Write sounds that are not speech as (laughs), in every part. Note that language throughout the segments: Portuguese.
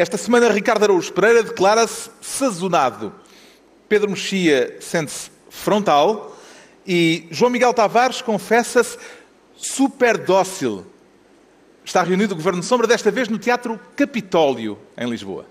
Esta semana, Ricardo Araújo Pereira declara-se sazonado. Pedro Mexia sente-se frontal e João Miguel Tavares confessa-se super dócil. Está reunido o Governo Sombra, desta vez no Teatro Capitólio, em Lisboa.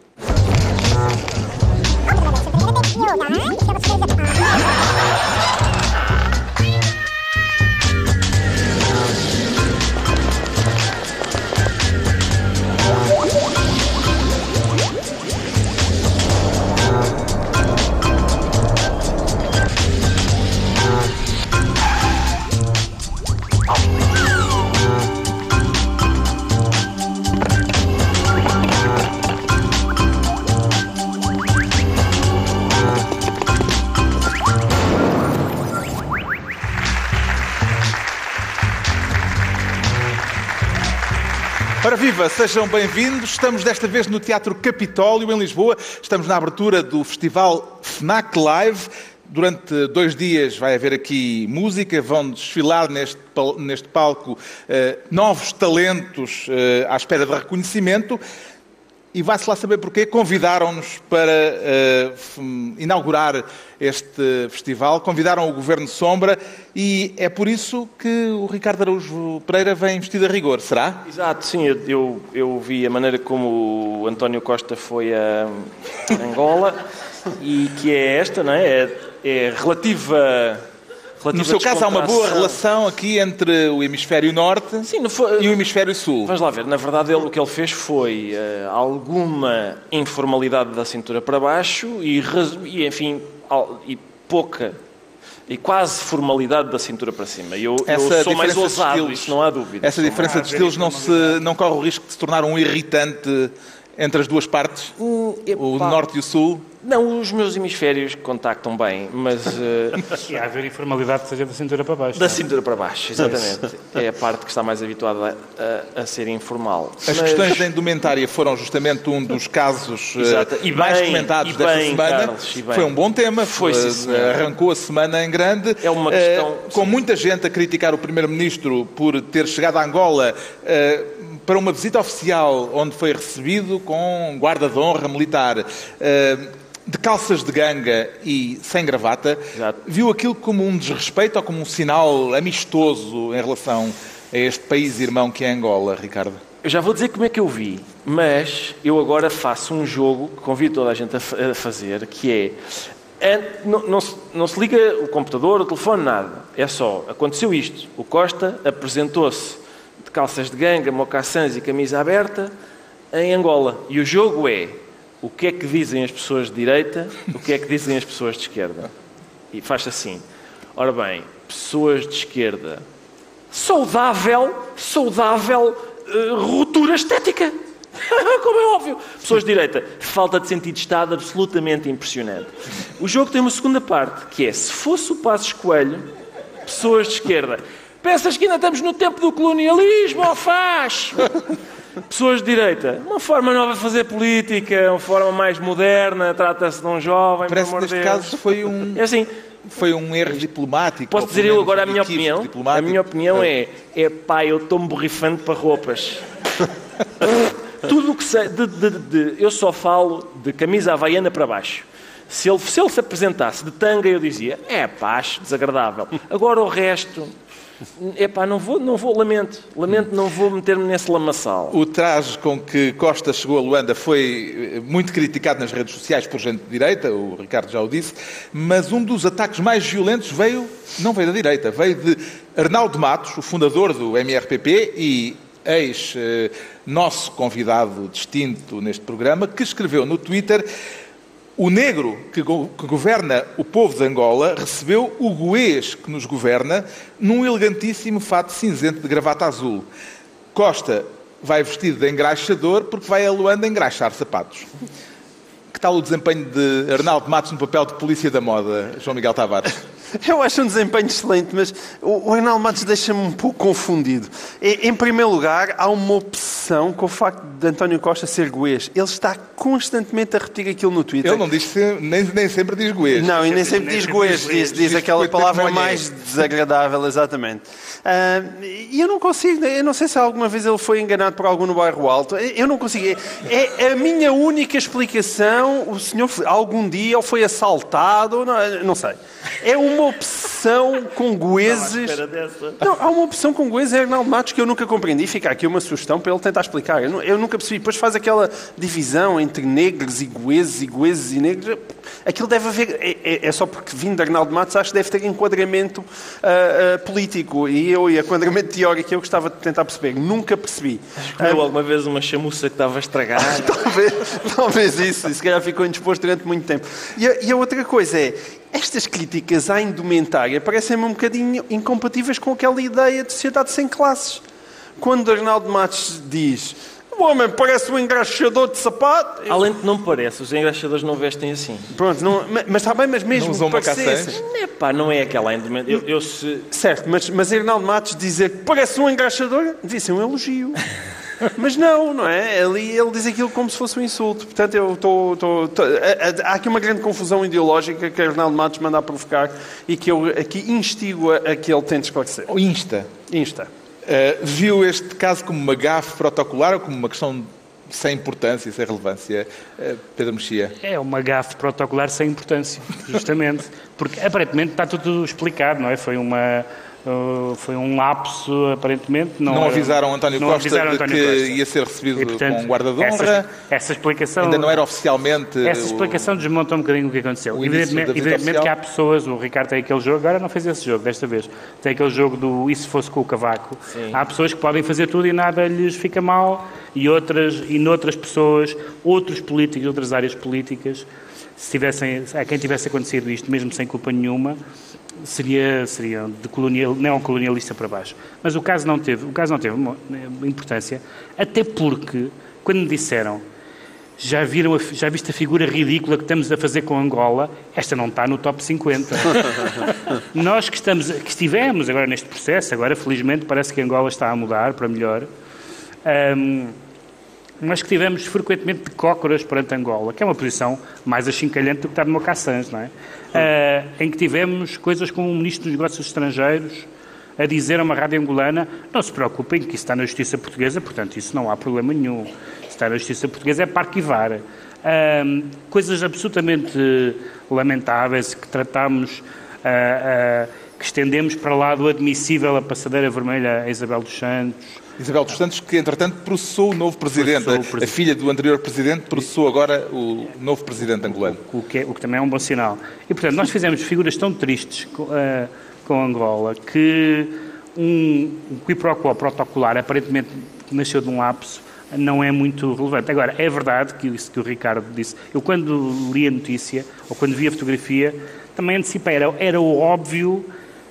Ora viva, sejam bem-vindos. Estamos desta vez no Teatro Capitólio, em Lisboa. Estamos na abertura do festival FNAC Live. Durante dois dias vai haver aqui música, vão desfilar neste, neste palco eh, novos talentos eh, à espera de reconhecimento. E vai-se lá saber porquê. Convidaram-nos para uh, inaugurar este festival, convidaram o Governo Sombra e é por isso que o Ricardo Araújo Pereira vem vestido a rigor, será? Exato, sim. Eu, eu vi a maneira como o António Costa foi a Angola e que é esta, não é? É, é relativa no seu caso, há uma boa relação aqui entre o hemisfério norte Sim, foi... e o hemisfério sul. Vamos lá ver. Na verdade, ele, o que ele fez foi uh, alguma informalidade da cintura para baixo e, e enfim, e pouca e quase formalidade da cintura para cima. Eu, eu sou mais ousado, isso não há dúvida. Essa diferença de estilos não, se, não corre o risco de se tornar um irritante entre as duas partes? Hum, o norte e o sul? Não, os meus hemisférios contactam bem, mas. Uh... (laughs) E há haver informalidade que seja da cintura para baixo. Da não? É? cintura para baixo, exatamente. é a parte que está mais habituada a, a, ser informal. As mas... questões da indumentária foram justamente um dos casos uh, mais comentados desta bem, semana. Carlos, Foi um bom tema, Foi, sim, arrancou a semana em grande. É uma questão. Uh, com sim. muita gente a criticar o Primeiro-Ministro por ter chegado a Angola para uma visita oficial onde foi recebido com guarda de honra militar de calças de ganga e sem gravata, Exato. viu aquilo como um desrespeito ou como um sinal amistoso em relação a este país irmão que é Angola, Ricardo? Eu já vou dizer como é que eu vi, mas eu agora faço um jogo que convido toda a gente a fazer, que é não, não, se, não, se, liga o computador, o telefone, nada. É só, aconteceu isto. O Costa apresentou-se de calças de ganga, mocaçãs e camisa aberta em Angola. E o jogo é o que é que dizem as pessoas de direita, o que é que dizem as pessoas de esquerda. E faz assim. Ora bem, pessoas de esquerda, saudável, saudável uh, ruptura estética. (laughs) Como é óbvio. Pessoas de direita, falta de sentido de Estado absolutamente impressionante. O jogo tem uma segunda parte, que é, se fosse o Passo Coelho, pessoas de esquerda, pensas que ainda estamos no tempo do colonialismo, ou faz? Pessoas de direita, uma forma nova de fazer política, uma forma mais moderna, trata-se de um jovem. Parece que neste Deus. caso foi um. É assim, foi um erro diplomático. Posso dizer eu agora a minha opinião? A minha opinião é, é pá, eu estou-me borrifando para roupas. (laughs) Tudo o que sei, de, de, de, eu só falo de camisa havaiana para baixo. Se ele, se ele se apresentasse de tanga, eu dizia, é paz, desagradável. Agora o resto, Epá, não vou, não vou, lamento, lamento, não vou meter-me nesse lamaçal. O traje com que Costa chegou a Luanda foi eh, muito criticado nas redes sociais por gente de direita, o Ricardo já o disse, mas um dos ataques mais violentos veio, não veio da direita, veio de Arnaldo Matos, o fundador do MRPP e ex-nosso eh, convidado distinto neste programa, que escreveu no Twitter o negro que, go que, governa o povo de Angola recebeu o goês que nos governa num elegantíssimo fato cinzento de gravata azul. Costa vai vestido de engraxador porque vai a Luanda engraxar sapatos. Que tal o desempenho de Arnaldo Matos no papel de polícia da moda, João Miguel Tavares? (laughs) Eu acho um desempenho excelente, mas o Arnaldo Matos deixa-me um pouco confundido. Em primeiro lugar, há uma opção obsessão com o facto de António Costa ser goês. Ele está constantemente a repetir aquilo no Twitter. Ele não diz, se- nem, nem sempre diz goês. Não, e nem sempre diz goês, diz, diz aquela palavra mais desagradável, exatamente. Ah, E eu não consigo, eu não sei se alguma vez ele foi enganado por algum no bairro Alto, eu não consigo. É é a minha única explicação, o senhor algum dia ele foi assaltado, não, não sei. É uma opção com goeses... Não, há uma opção com goeses em Arnaldo Matos que eu nunca compreendi. Fica aqui uma sugestão para ele tentar explicar. Eu, eu nunca percebi. Depois faz aquela divisão entre negros e goeses e goeses e negros. Aquilo deve haver. É, é- é só porque vindo de Arnaldo Matos acho que deve ter enquadramento ah, ah, político. E eu, e enquadramento teórico, eu gostava de tentar perceber. Nunca percebi. Comeu alguma vez uma chamuça que estava estragada? (laughs) talvez, talvez isso. Se calhar ficou indisposto durante muito tempo. E a, e a outra coisa é, estas críticas à indumentária parecem-me um bocadinho incompatíveis com aquela ideia de sociedade sem classes. Quando Arnaldo Matos diz o homem parece um engraxador de sapato... eu- Além de que não parece, os engraxadores não vestem assim. Pronto, não- ma- mas está bem, mas mesmo Não usam que parecesse... mocaçãs? Epá, não é aquela indumentaria. Eu, eu se... Certo, mas, mas Arnaldo Matos dizer que parece um engraxador, disse um elogio. (laughs) Mas não, não é? Ali ele diz aquilo como se fosse um insulto. Portanto, eu estou. há- aqui uma grande confusão ideológica que Arnaldo Matos manda a provocar e que eu aqui instigo a, a que ele tente esclarecer. Insta. Insta. Uh, viu este caso como uma gafe protocolar ou como uma questão sem importância, sem relevância? Uh, Pedro Mexia. É uma gafe protocolar sem importância, (laughs) justamente. Porque aparentemente está tudo explicado, não é? Foi uma. Uh, foi um lapso, aparentemente. Não, Não avisaram António não Costa avisaram de António que Costa. ia ser recebido E, portanto, com guarda de honra. Essa, essa explicação. Ainda não era oficialmente. Essa o- explicação desmonta um bocadinho o que aconteceu. o Evidentemente, evidentemente que há pessoas, o Ricardo tem aquele jogo, agora não fez esse jogo desta vez, tem aquele jogo do e se fosse com o cavaco. Há pessoas que podem fazer tudo e nada lhes fica mal, e outras, e noutras pessoas, outros políticos, outras áreas políticas, se tivessem, a quem tivesse acontecido isto, mesmo sem culpa nenhuma, seria, seria de colonial, neocolonialista para baixo. Mas o caso não teve, o caso não teve uma importância, até porque, quando me disseram já, viram a- já viste a figura ridícula que estamos a fazer com Angola? Esta não está no top 50. (laughs) Nós que, estamos, que estivemos agora neste processo, agora felizmente parece que Angola está a mudar para melhor, ahm, mas que tivemos frequentemente de cócoras perante Angola, que é uma posição mais achincalhante do que estar no Mocaçãs, não é? Ah, em que tivemos coisas como o Ministro dos Negócios Estrangeiros a dizer a uma rádio angolana não se preocupem que isso está na justiça portuguesa, portanto isso não há problema nenhum. Se está na justiça portuguesa é para arquivar. Ahm, coisas absolutamente lamentáveis que tratámos, ah, ah, que estendemos para lá do admissível a passadeira vermelha a Isabel dos Santos, Isabel dos Santos, que entretanto processou o novo presidente. O A- A presidente. filha do anterior presidente processou agora o novo presidente angolano. o que, é- o que também é um bom sinal. E, portanto, nós fizemos figuras tão tristes com, eh, com Angola que um, um qui pro quo protocolar, aparentemente nasceu de um lapso, não é muito relevante. Agora, é verdade que isso que o Ricardo disse. Eu, quando li a notícia, ou quando vi a fotografia, também anticipei. Era, era o óbvio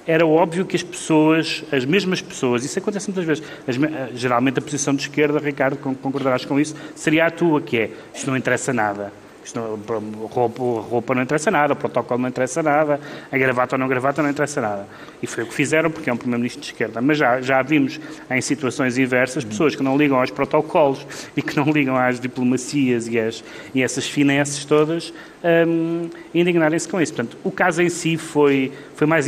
era óbvio que as pessoas, as mesmas pessoas, isso acontece muitas vezes, as eh, geralmente a posição de esquerda, Ricardo, con- concordarás com isso, seria a tua, que é, isto não interessa nada. Isto não, roupa, roupa não interessa nada, o protocolo não interessa nada, a gravata ou não gravata não interessa nada. E foi o que fizeram, porque é um primeiro-ministro de esquerda. Mas já, já vimos em situações inversas pessoas que não ligam aos protocolos e que não ligam às diplomacias e, às, e essas finesses todas hum, indignarem-se com isso. Portanto, o caso em si foi, foi, mais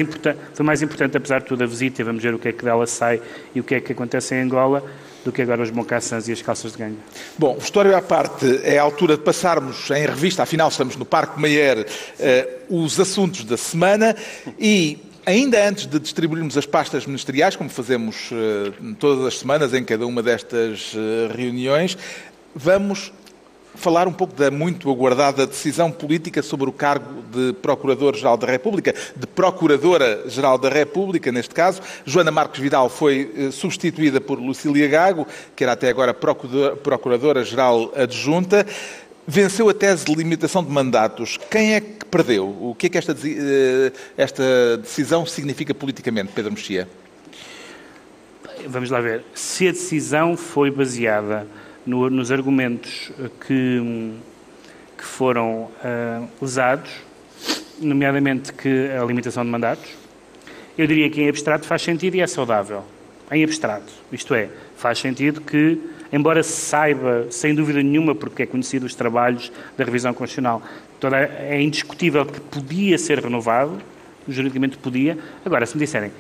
foi mais importante, apesar de tudo, a visita, vamos ver o que é que dela sai e o que é que acontece em Angola, do que agora os mocaçãs e as calças de ganho. Bom, história à parte, é a altura de passarmos em revista, afinal estamos no Parque Mayer, eh, os assuntos da semana e ainda antes de distribuirmos as pastas ministeriais, como fazemos eh, todas as semanas em cada uma destas eh, reuniões, vamos falar um pouco da muito aguardada decisão política sobre o cargo de Procurador-Geral da República, de Procuradora-Geral da República, neste caso. Joana Marques Vidal foi eh, substituída por Lucília Gago, que era até agora Procurador- Procuradora-Geral Adjunta. Venceu a tese de limitação de mandatos. Quem é que perdeu? O que é que esta, eh, esta decisão significa politicamente, Pedro Mexia? Vamos lá ver. Se a decisão foi baseada no- nos argumentos eh, que, que foram ah, usados, nomeadamente que a limitação de mandatos, eu diria que em abstrato faz sentido e é saudável. Em abstrato. Isto é, faz sentido que embora se saiba, sem dúvida nenhuma, porque é conhecido os trabalhos da revisão constitucional, toda, é indiscutível que podia ser renovado, juridicamente podia. Agora, se me disserem,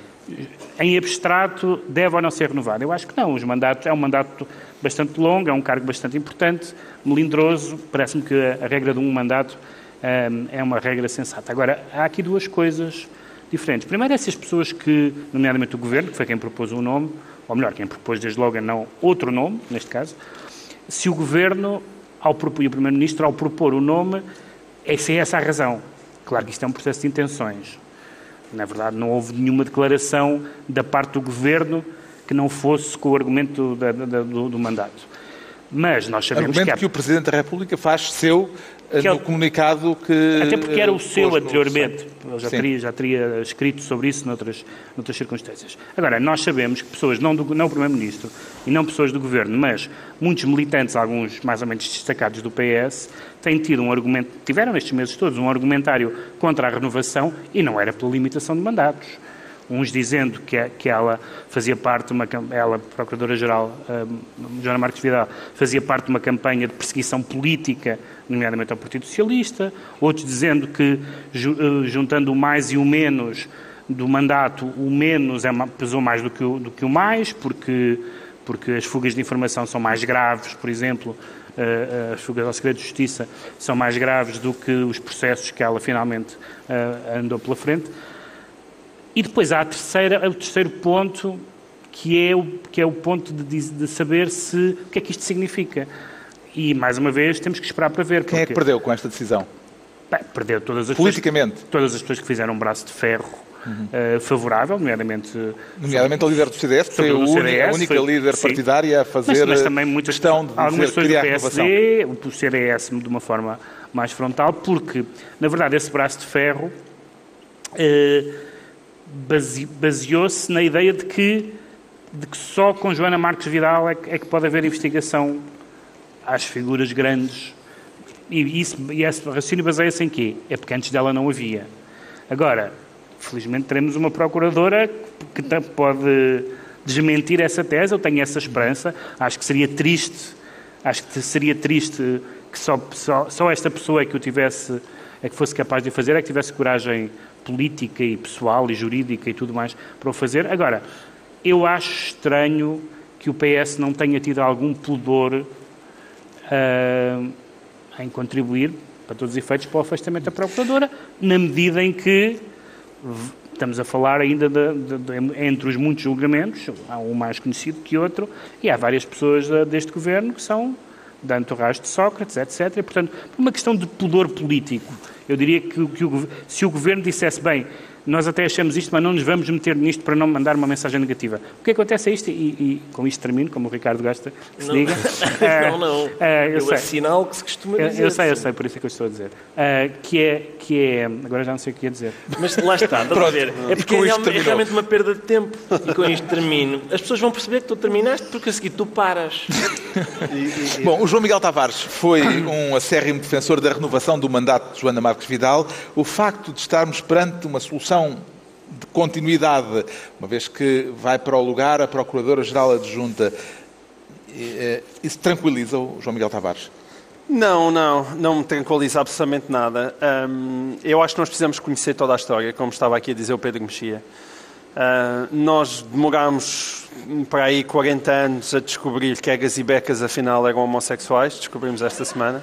em abstrato, deve ou não ser renovado? Eu acho que não. Os mandatos, é um mandato bastante longo, é um cargo bastante importante, melindroso. Parece-me que a, regra de um mandato um, é uma regra sensata. Agora, há aqui duas coisas diferentes. Primeiro, essas pessoas que, nomeadamente o Governo, que foi quem propôs um nome, ou melhor, quem propôs desde logo não outro nome, neste caso, se o Governo ao propor, e o Primeiro-Ministro, ao propor o nome, é, se é essa a razão. Claro que isto é um processo de intenções. Na verdade, não houve nenhuma declaração da parte do Governo que não fosse com o argumento da, do, do, mandato. Mas nós sabemos argumento que, há... que o Presidente da República faz seu que no é comunicado que. Até porque era o seu anteriormente. Ele já teria, já teria escrito sobre isso noutras, noutras circunstâncias. Agora, nós sabemos que pessoas, não, do, não o Primeiro-Ministro e não pessoas do Governo, mas muitos militantes, alguns mais ou menos destacados do PS, têm tido um argumento, tiveram nestes meses todos um argumentário contra a renovação e não era pela limitação de mandatos uns dizendo que, que ela fazia parte, uma, ela, Procuradora-Geral, uh, Joana Marques Vidal, fazia parte de uma campanha de perseguição política, nomeadamente ao Partido Socialista, outros dizendo que, uh, juntando o mais e o menos do mandato, o menos é, pesou mais do que o, do que o mais, porque, porque as fugas de informação são mais graves, por exemplo, uh, as fugas ao segredo de justiça são mais graves do que os processos que ela finalmente andou pela frente. E depois há a terceira, o terceiro ponto, que é o, que é o ponto de, de saber se, o que é que isto significa. E, mais uma vez, temos que esperar para ver. Quem porque... é que perdeu com esta decisão? Bem, perdeu todas as Politicamente? Pessoas, todas as pessoas que fizeram um braço de ferro uhum. uh, favorável, nomeadamente... Nomeadamente o líder do CDS, que foi a única, a única foi, líder sim. partidária a fazer mas, mas também muitas, questão de algumas pessoas do PSD, o CDS de uma forma mais frontal, porque, na verdade, esse braço de ferro... Uh, baseou-se na ideia de que, de que só com Joana Marques Vidal é que, é que pode haver investigação às figuras grandes. E, isso, e esse raciocínio baseia-se em quê? É porque antes dela não havia. Agora, felizmente teremos uma procuradora que pode desmentir essa tese, eu tenho essa esperança. Acho que seria triste, acho que seria triste que só, só, só esta pessoa é que o tivesse, é que fosse capaz de fazer, é que tivesse coragem política e pessoal e jurídica e tudo mais para o fazer. Agora, eu acho estranho que o PS não tenha tido algum pudor uh, em contribuir, para todos os efeitos, para o afastamento da Procuradora, na medida em que estamos a falar ainda de, de, de, entre os muitos julgamentos, há um mais conhecido que outro, e há várias pessoas deste governo que são da entourage de Sócrates, etc. E, portanto, por uma questão de pudor político, eu diria que, que o, se o governo dissesse, bem, nós até achamos isto, mas não nos vamos meter nisto para não mandar uma mensagem negativa. O que acontece é isto, e, e com isto termino, como o Ricardo gosta que se não. diga. (laughs) não, não. Uh, eu, eu sei. é sinal que se costuma dizer. Eu, eu sei, eu sei, por isso é que eu estou a dizer. Uh, que, é, que é. Agora já não sei o que ia dizer. Mas lá está, estás a ver? É porque é, é, realmente uma perda de tempo. E com isto termino. As pessoas vão perceber que tu terminaste porque a seguir tu paras. (laughs) e, e, Bom, o João Miguel Tavares foi um acérrimo defensor da renovação do mandato de Joana Marques Vidal. O facto de estarmos perante uma solução de continuidade, uma vez que vai para o lugar a Procuradora-Geral Adjunta. Eh, isso tranquiliza o João Miguel Tavares? Não, não, não me tranquiliza absolutamente nada. Um, eu acho que nós precisamos conhecer toda a história, como estava aqui a dizer o Pedro Mexia. Uh, nós demorámos para aí 40 anos a descobrir que Egas e Becas afinal eram homossexuais, descobrimos esta semana.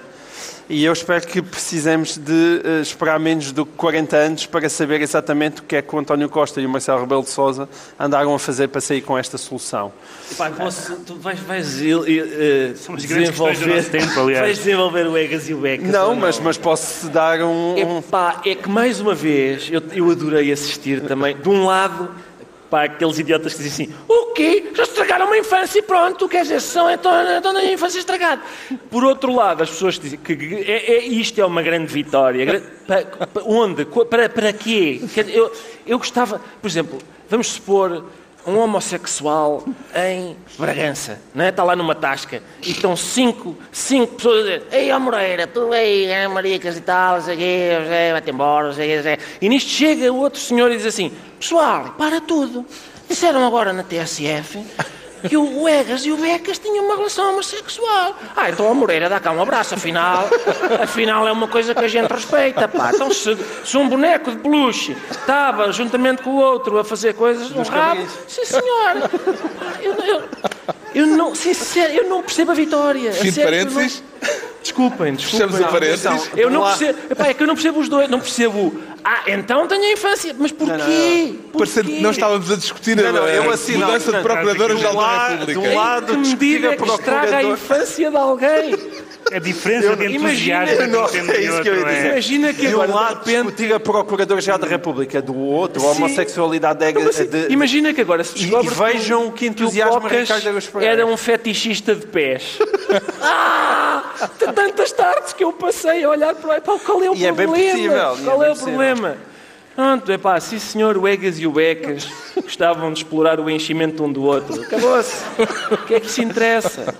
E eu espero que precisemos de uh, esperar menos do que 40 anos para saber exatamente o que é que o António Costa e o Marcelo Rebelo de Sousa andaram a fazer para sair com esta solução. Epá, posso, tu vais, vais uh, desenvolver, tempo, vais desenvolver o Egas e o Becas. Não, não, mas, mas posso dar um... Epá, é que mais uma vez eu, eu adorei assistir também, de um lado para aqueles idiotas que dizem assim: o quê? Já estragaram uma infância e pronto, quer dizer, são então, então a infância estragada. Por outro lado, as pessoas dizem que é, é, isto é uma grande vitória. Para, para, onde? Para, para quê? Eu, eu gostava, por exemplo, vamos supor um homossexual em Bragança, não é? está lá numa tasca e estão cinco, cinco pessoas a dizer Ei, ó Moreira, tu aí, é, Maricas e tal, sei vai-te embora, sei quê, E nisto chega outro senhor e diz assim, pessoal, para tudo. Disseram agora na TSF que o Egas e o Becas tinham uma relação homossexual. Ah, então a Moreira dá cá um abraço, afinal, afinal é uma coisa que a gente respeita, pá. Então se, se um boneco de peluche estava juntamente com o outro a fazer coisas no rabo, sim senhor. Eu, eu, eu não, sincero, eu não percebo a vitória. Fim de parênteses. Desculpem, desculpem. Fechamos o parênteses. Eu não percebo, epá, é que eu não percebo os dois, não percebo. Ah, então tenho a infância, mas porquê? Que não estávamos a discutir a, não, eu a assino- mudança de não, de um da lado- República. de um lado- Que medida a é que estraga a infância de alguém? A diferença de Imagina- entusiasmo entre Não, um tema é isso que eu ia dizer. é... Imagina que De agora, um de lado, repente, discutir a Procuradora-Geral da República, do outro, a homossexualidade de, Então, mas, de- imagina que agora se E- descobre e vejam que entusiasmo Ricardo Pereira. era um fetichista de pés. (laughs) ah, de tantas tardes que eu passei a olhar para epá, qual é o E é bem problema? possível, e é qual bem é o possível. problema? Pronto, epá, sim senhor, o Egas e o Becas gostavam de explorar o enchimento um do outro. Acabou-se. O que é que se interessa?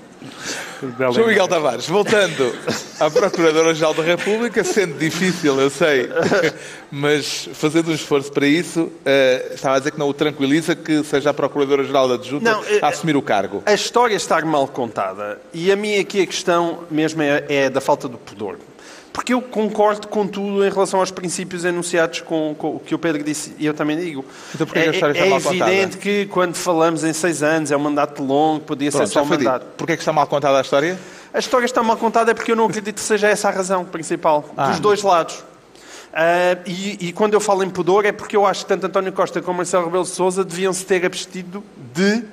João Miguel Tavares, voltando à Procuradora-Geral da República, sendo difícil, eu sei, (laughs) mas fazendo um esforço para isso, eh, estava a dizer que não o tranquiliza que seja a Procuradora-Geral da Adjunta Não, eh, a assumir o cargo. A história está mal contada. E a minha aqui a questão mesmo é, é da falta do pudor. Porque eu concordo com tudo em relação aos princípios enunciados com, com o que o Pedro disse e eu também digo. Então é é mal contada? evidente que quando falamos em seis anos, é um mandato longo, podia Pronto, ser só um mandato. Porquê é que está mal contada a história? A história está mal contada é porque eu não acredito que seja essa a razão principal, Ah. dos dois lados. Ah, e, e quando eu falo em pudor é porque eu acho que tanto António Costa como Marcelo Rebelo de Sousa deviam se ter abstido de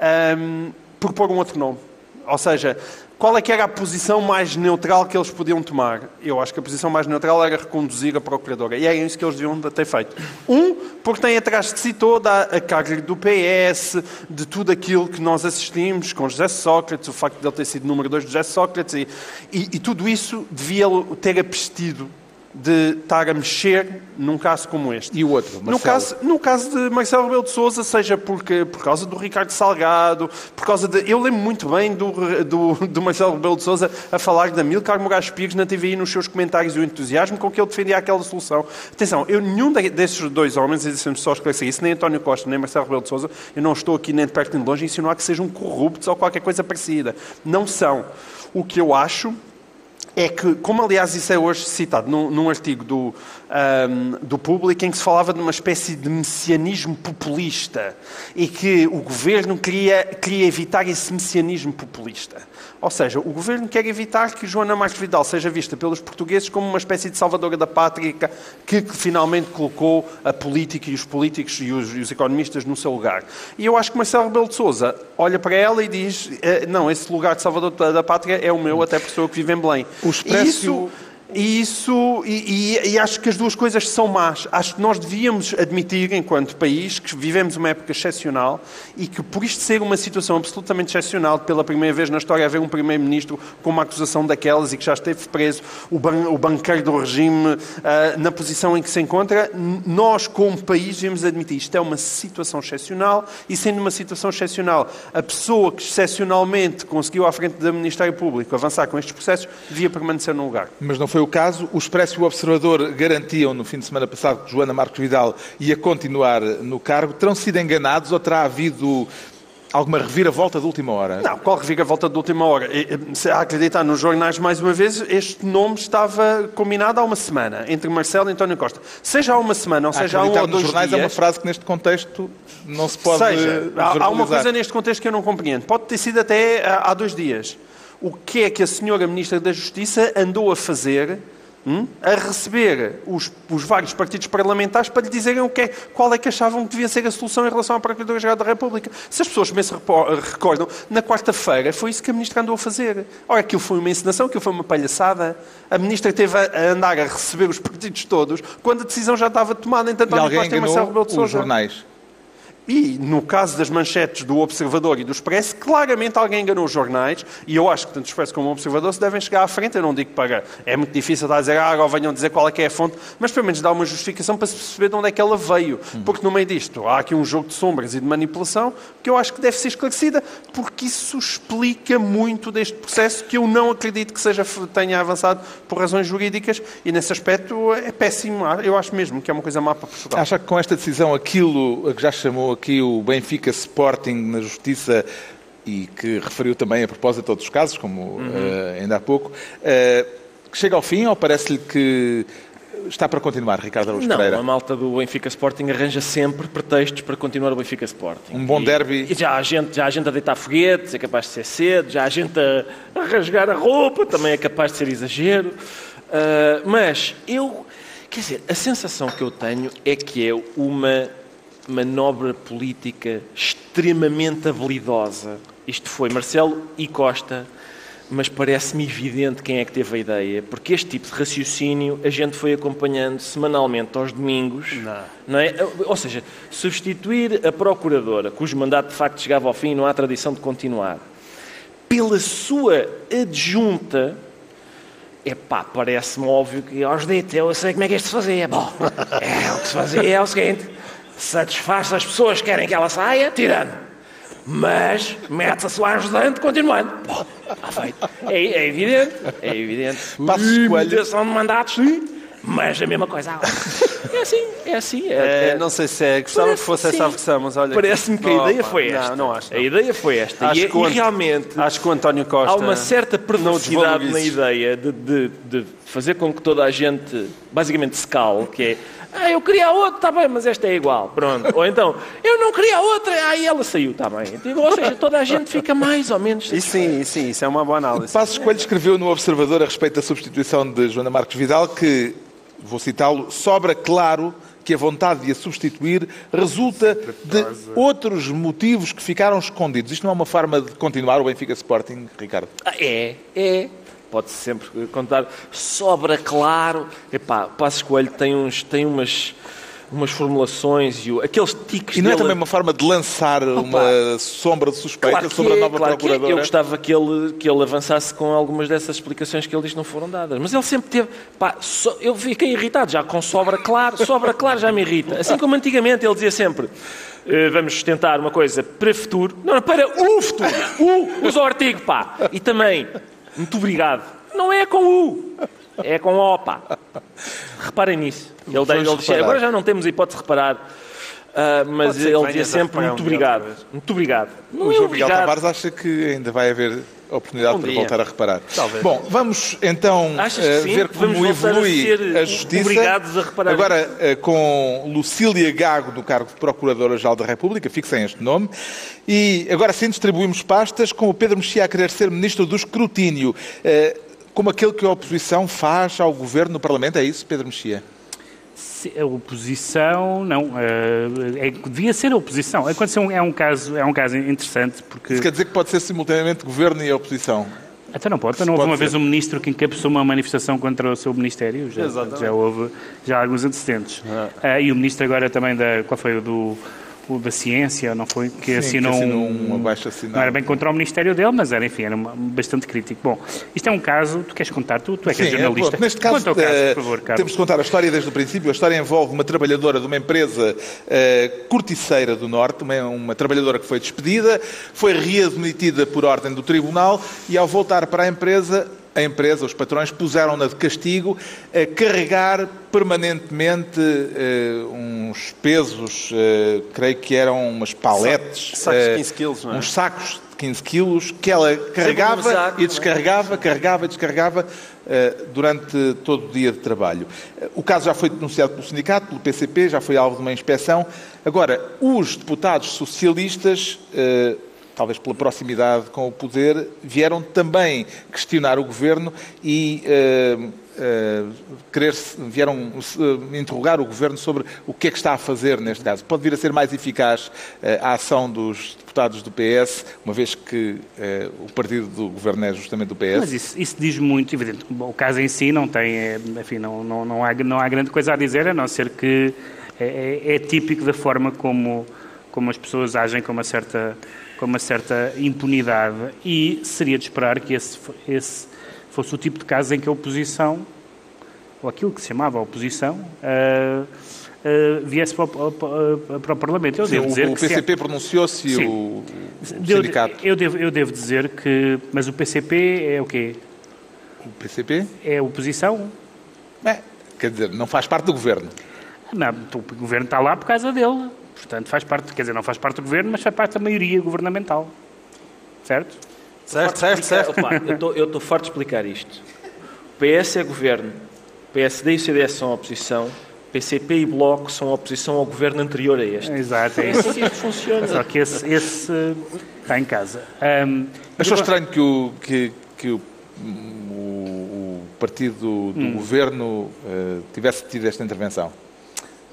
ahm, propor um outro nome. Ou seja, qual é que era a posição mais neutral que eles podiam tomar? Eu acho que a posição mais neutral era reconduzir a Procuradora. E é isso que eles deviam ter feito. Um, porque tem atrás de si toda a carga do PS, de tudo aquilo que nós assistimos com José Sócrates, o facto de ele ter sido número dois de José Sócrates, e, e, e tudo isso devia ter abstido de estar a mexer num caso como este. E o outro, No Marcelo? caso, no caso de Marcelo Rebelo de Sousa, seja porque, por causa do Ricardo Salgado, por causa de... Eu lembro muito bem do, do, do Marcelo Rebelo de Sousa a falar da Milcar Moraes Pires na TVI nos seus comentários e o entusiasmo com que ele defendia aquela solução. Atenção, eu, nenhum de- desses dois homens, e deixa-me só esclarecer isso, nem António Costa, nem Marcelo Rebelo de Sousa, eu não estou aqui nem de perto nem de longe a insinuar que sejam corruptos ou qualquer coisa parecida. Não são. O que eu acho é que, como aliás isso é hoje citado num, num artigo do, ahm, do Público, em que se falava de uma espécie de messianismo populista e que o governo queria, queria evitar esse messianismo populista. Ou seja, o governo quer evitar que Joana Marques Vidal seja vista pelos portugueses como uma espécie de salvadora da pátria que, que finalmente colocou a política e os políticos e os, e os economistas no seu lugar. E eu acho que Marcelo Rebelo de Sousa olha para ela e diz eh, não, esse lugar de salvador da pátria é o meu, até eu que vivo em Belém. O isso, e isso e, e- e acho que as duas coisas são más. Acho que nós devíamos admitir, enquanto país, que vivemos uma época excepcional e que, por isto ser uma situação absolutamente excepcional, pela primeira vez na história haver um primeiro-ministro com uma acusação daquelas e que já esteve preso, o, ban o banqueiro do regime, ah, na posição em que se encontra, nós, como país, devemos admitir isto é uma situação excepcional e, sendo uma situação excepcional, a pessoa que excepcionalmente conseguiu, à frente do Ministério Público, avançar com estes processos, devia permanecer no lugar. Mas não foi o caso. O Expresso e o Observador garantiam no fim de semana passado que Joana Marcos Vidal ia continuar no cargo. Terão sido enganados ou terá havido alguma reviravolta de última hora? Não, qual reviravolta de última hora? Se a acreditar nos jornais, mais uma vez, este nome estava combinado há uma semana entre Marcelo e António Costa. Seja há uma semana, ou seja há um ou dois jornais dias... é uma frase que neste contexto não se pode seja, há, uma coisa neste contexto que eu não compreendo. Pode ter sido até há, há dois dias. O que é que a senhora Ministra da Justiça andou a fazer hum, a receber os, os vários partidos parlamentares para lhe dizerem o que é, qual é que achavam que devia ser a solução em relação à Procuradoria-Geral da República. Se as pessoas também se recordam, na quarta-feira foi isso que a Ministra andou a fazer. Ora, aquilo foi uma encenação, aquilo foi uma palhaçada. A Ministra teve a, andar a receber os partidos todos quando a decisão já estava tomada entre E alguém Costa e Marcelo enganou Rebelo de os jornais. E, no caso das manchetes do Observador e do Expresso, claramente alguém enganou os jornais, e eu acho que tanto o Expresso como o Observador se devem chegar à frente. Eu não digo para. É muito difícil dar a dizer, ah, agora venham dizer qual é que é a fonte, mas pelo menos dar uma justificação para se perceber de onde é que ela veio. Porque no meio disto há aqui um jogo de sombras e de manipulação que eu acho que deve ser esclarecida, porque isso explica muito deste processo que eu não acredito que seja, tenha avançado por razões jurídicas, e nesse aspecto é péssimo. Eu acho mesmo que é uma coisa má para Portugal. Acha que com esta decisão aquilo a que já chamou aqui o Benfica Sporting na Justiça e que referiu também a propósito de outros casos, como uhum. uh, ainda há pouco, uh, que chega ao fim ou parece-lhe que está para continuar, Ricardo Araújo não, Pereira? Não, a malta do Benfica Sporting arranja sempre pretextos para continuar o Benfica Sporting. Um bom e, derby. E já há, gente, já há gente a deitar foguetes, é capaz de ser cedo, já há gente a, a rasgar a roupa, também é capaz de ser exagero. Uh, mas eu, quer dizer, a sensação que eu tenho é que é uma manobra política extremamente habilidosa. Isto foi Marcelo e Costa mas parece-me evidente quem é que teve a ideia, porque este tipo de raciocínio a gente foi acompanhando semanalmente aos domingos, não. não é? Ou seja, substituir a procuradora, cujo mandato de facto chegava ao fim e não há tradição de continuar, pela sua adjunta, epá, parece-me óbvio que aos ditos, eu sei como é que isto se fazia. Bom, (laughs) é, o que se fazia é o seguinte, satisfaz as pessoas que querem que ela saia, tirando mas mete a sua ajudante continuando. Pô, está feito. É, é, evidente, é evidente. Coelho. de mandatos, sim, mas a mesma coisa (laughs) É assim, é assim. É, é, não sei se é, gostava que fosse sim. essa a versão, mas olha... Parece-me que a ideia foi esta. Não, não acho. Não. A ideia foi esta. Acho e, é- e realmente... Acho que o António Costa... Há uma certa perversidade na ideia de, de, de fazer com que toda a gente, basicamente, se cale, que é ah, eu queria outra, está bem, mas esta é igual. Pronto. Ou então, eu não queria outra, aí ela saiu, está bem. Digo, ou seja, toda a gente fica mais ou menos. E sim, sim, isso é uma boa análise. Passos Coelho escreveu no Observador a respeito da substituição de Joana Marques Vidal que, vou citá-lo, sobra claro que a vontade de a substituir resulta de outros motivos que ficaram escondidos. Isto não é uma forma de continuar o Benfica Sporting, Ricardo? Ah, é, é pode-se sempre contar, sobra claro. Epá, Passos Coelho tem, uns, tem umas, umas formulações e o, aqueles tiques E não dele... é também uma forma de lançar Opa, uma sombra de suspeita claro sobre é, a nova claro procuradora? É. Eu gostava que ele, que ele avançasse com algumas dessas explicaões que ele diz não foram dadas. Mas ele sempre teve... Pá, so, eu fiquei irritado já com sobra claro. Sobra claro já me irrita. Assim como antigamente ele dizia sempre eh, vamos tentar uma coisa para futuro. Não, para o futuro. O, usa o artigo, pá. E também muito obrigado. Não é com U, é com O, pá. Reparem nisso. Ele, ele, ele agora já não temos hipótese de reparar. Uh, mas ele dizia sempre muito obrigado. Muito obrigado. o João Miguel Tavares acha que ainda vai haver oportunidade um para voltar a reparar. Talvez. Bom, vamos então uh, ver como evolui a, a, justiça. Obrigados a reparar. Agora uh, com Lucília Gago no cargo de Procuradora-Geral da República, fixem este nome. E agora sim distribuímos pastas com o Pedro Mexia a querer ser Ministro do Escrutínio. Uh, como aquele que a oposição faz ao Governo no Parlamento, é isso, Pedro Mexia? A oposição, não, é, devia ser a oposição. Aconteceu, é, um caso, é um caso interessante porque... Isso quer dizer que pode ser simultaneamente governo e oposição? Até não pode. Então não houve uma ser. vez um ministro que encabeçou uma manifestação contra o seu ministério. Já, já houve já alguns antecedentes. Ah. Uh, e o ministro agora também da... Qual foi o do o da Ciência, não foi? Que Sim, assinou, que assinou um, um abaixo assinado. Não era bem contra o Ministério dele, mas era, enfim, era uma, bastante crítico. Bom, isto é um caso, tu queres contar? Tu, tu é que és jornalista. É, neste caso, caso uh, por favor, temos de contar a história desde o princípio. A história envolve uma trabalhadora de uma empresa uh, corticeira do Norte, uma, uma trabalhadora que foi despedida, foi readmitida por ordem do Tribunal e, ao voltar para a empresa, a empresa, os patrões, puseram-na de castigo a carregar permanentemente uh, uns pesos, uh, creio que eram umas paletes. Sacos de 15 quilos, não é? Uns sacos de 15 quilos que ela carregava saco, e descarregava, é? carregava e descarregava durante todo o dia de trabalho. O caso já foi denunciado pelo sindicato, pelo PCP, já foi alvo de uma inspeção. Agora, os deputados socialistas talvez pela proximidade com o poder, vieram também questionar o governo e uh, uh, querer vieram uh, interrogar o governo sobre o que é que está a fazer neste caso. Pode vir a ser mais eficaz a ação dos deputados do PS, uma vez que o partido do governo é justamente do PS? Mas isso, isso diz muito, evidente. o caso em si não tem, enfim, não, não, não, há, não há grande coisa a dizer, a não ser que é, é, típico da forma como, como as pessoas agem com uma certa com uma certa impunidade e seria de esperar que esse, esse fosse o tipo de caso em que a oposição, ou aquilo que se chamava oposição, uh, uh, viesse para o, para o, Parlamento. Eu Sim, devo dizer o, o PCP pronunciou-se e o, o sindicato... Eu devo, eu devo dizer que... Mas o PCP é o quê? O PCP? É a oposição? É, quer dizer, não faz parte do governo. Não, o governo está lá por causa dele. Portanto, faz parte, quer dizer, não faz parte do governo, mas faz parte da maioria governamental. Certo? Certo, certo, certo. Opa, eu estou farto de explicar isto. O PS é governo, o PSD e o CDS são oposição, PCP e Bloco são oposição ao governo anterior a este. Exato, é É isso. assim que funciona. Só que esse, esse está em casa. Ahm, Achou estranho que o, que, que o, o- partido do governo eh, tivesse tido esta intervenção?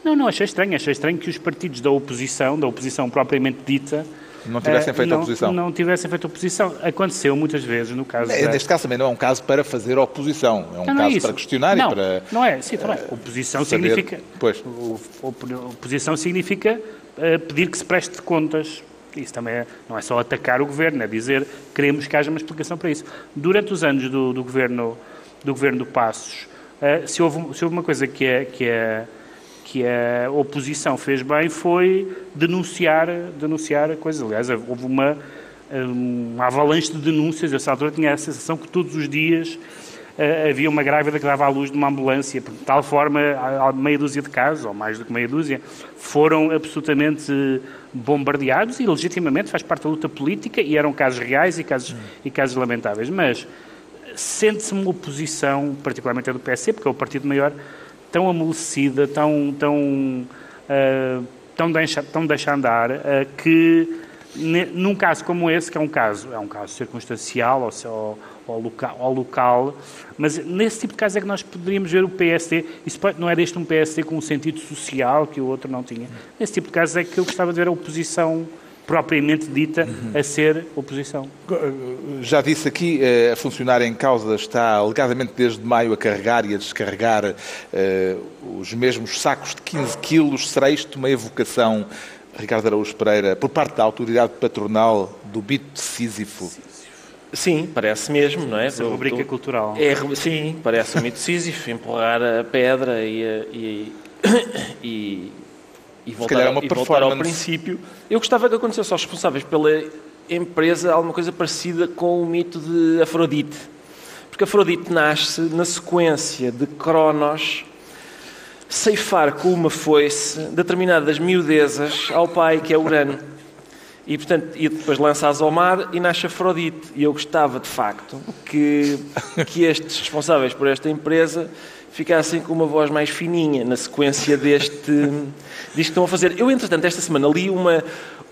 Não, não, achei estranho. Achei estranho que os partidos da oposição, da oposição propriamente dita, Não tivessem eh, feito não, oposição? Não tivessem feito oposição. Aconteceu muitas vezes no caso É, da... Neste caso também não é um caso para fazer oposição, é um Não, é caso isso. para questionar não, e para. Não é, sim, também. Oposição saber- significa... Pois. Oposição significa eh, pedir que se preste contas. Isso também é- não é só atacar o governo, é dizer queremos que haja uma explicação para isso. Durante os anos do, do governo do governo do Passos, eh, se, houve, se houve uma coisa que é que é que a oposição fez bem foi denunciar denunciar coisas. Aliás, houve uma uma avalanche de denúncias. Eu, nessa altura, tinha a sensação que todos os dias eh, havia uma grávida que dava à luz de uma ambulância. De tal forma, meia dúzia de casos, ou mais do que meia dúzia, foram absolutamente bombardeados e, legitimamente, faz parte da luta política e eram casos reais e casos, e casos lamentáveis. Mas sente-se uma oposição, particularmente a do PSD, porque é o partido maior, tão amolecida, tão, tão, ah, tão, deixa, tão deixa andar, ah, que ne- num caso como esse, que é um caso, é um caso circunstancial ou, ou local, local, mas nesse tipo de caso é que nós poderíamos ver o PSD, isso não era este um PSD com um sentido social que o outro não tinha. Nesse tipo de caso é que eu gostava de ver a oposição propriamente dita a ser oposição. Já disse aqui, eh, a funcionária em causa está alegadamente desde maio a carregar e a descarregar eh, os mesmos sacos de 15 quilos. Será isto uma evocação, Ricardo Araújo Pereira, por parte da autoridade patronal do bito de Sísifo? Sim, parece mesmo, não é? Essa rubrica Tu- cultural. É, sim, parece um mito Sísifo, (laughs) empurrar a pedra e, e, (coughs) e, e voltar, calhar é uma e voltar ao princípio. Eu gostava que acontecesse aos responsáveis pela empresa alguma coisa parecida com o mito de Afrodite. Porque Afrodite nasce na sequência de Cronos ceifar com uma foice determinadas miudezas ao pai, que é Urano. E, portanto, e depois lanças ao mar e nasce Afrodite. E eu gostava, de facto, que, que estes responsáveis por esta empresa ficassem com uma voz mais fininha na sequência deste, disto que estão a fazer. Eu, entretanto, esta semana li uma,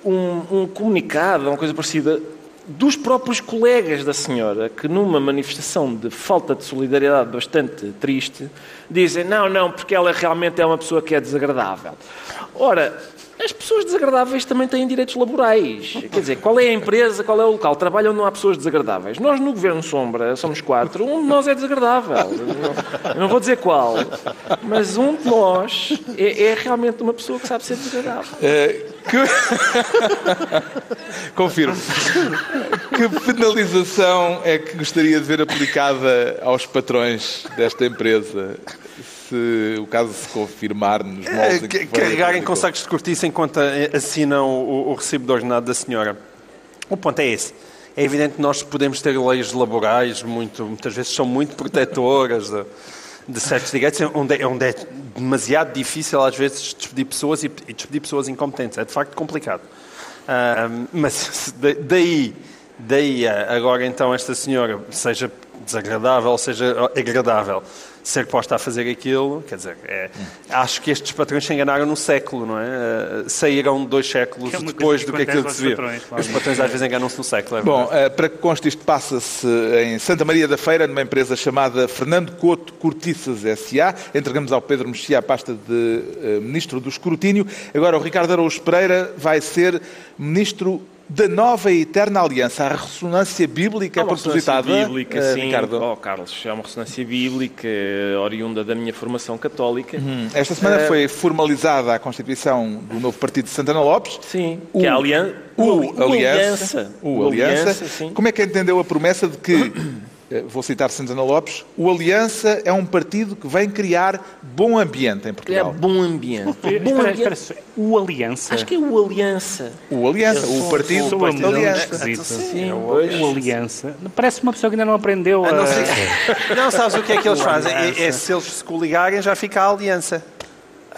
um, um comunicado, uma coisa parecida, dos próprios colegas da senhora, que numa manifestação de falta de solidariedade bastante triste, dizem, não, não, porque ela realmente é uma pessoa que é desagradável. Ora, as pessoas desagradáveis também têm direitos laborais. Quer dizer, qual é a empresa, qual é o local? Trabalham não há pessoas desagradáveis. Nós, no Governo Sombra, somos quatro. Um de nós é desagradável. Eu não, vou dizer qual. Mas um de nós é, é realmente uma pessoa que sabe ser desagradável. Eh, que... Confirmo. Que penalização é que gostaria de ver aplicada aos patrões desta empresa? Se o caso se confirmar nos moldes É, que carregarem com sacos de cortiça enquanto assinam o, o recibo de ordenado da senhora. O ponto é esse. É evidente que nós podemos ter leis laborais, muito, muitas vezes são muito protetoras de, de certos direitos, onde é, onde é demasiado difícil, às vezes, despedir pessoas e, e despedir pessoas incompetentes. É de facto complicado. Ah, mas (laughs) daí, daí a- agora então esta senhora, seja desagradável, seja agradável, ser posta a fazer aquilo, quer dizer, é- acho que estes patrões se enganaram no século, não é? Ah, saíram dois séculos Que é depois que do que aquilo que se viu. patrões, claro. Os patrões às vezes enganam-se no século, é Bom, verdade. eh, para que conste isto passa-se em Santa Maria da Feira, numa empresa chamada Fernando Couto Cortiças S.A. Entregamos ao Pedro Mexia a pasta de eh, Ministro do Escrutínio. Agora o Ricardo Araújo Pereira vai ser Ministro da Nova e Eterna Aliança. A ressonância bíblica é ressonância propositada, bíblica, eh, sim. Ricardo? Oh, Carlos, é uma ressonância bíblica eh, oriunda da minha formação católica. Esta semana Eh, foi formalizada a constituição do novo partido de Santana Lopes. Sim, O- que é a aliança. O, Aliança. O Aliança. sim. Como é que entendeu a promessa de que, (coughs) vou citar Santana Lopes, o Aliança é um partido que vem criar bom ambiente em É Portugal? bom ambiente. bom Espera, ambiente. espera, espera. o Aliança. Acho que é o Aliança. O Aliança, o partido, sou o partido Aliança. esquisito. Sim, o, Aliança. Parece uma pessoa que ainda não aprendeu a... Não, sei- (laughs) não, sabes o que é que eles fazem? É, é se eles se coligarem já fica a aliança.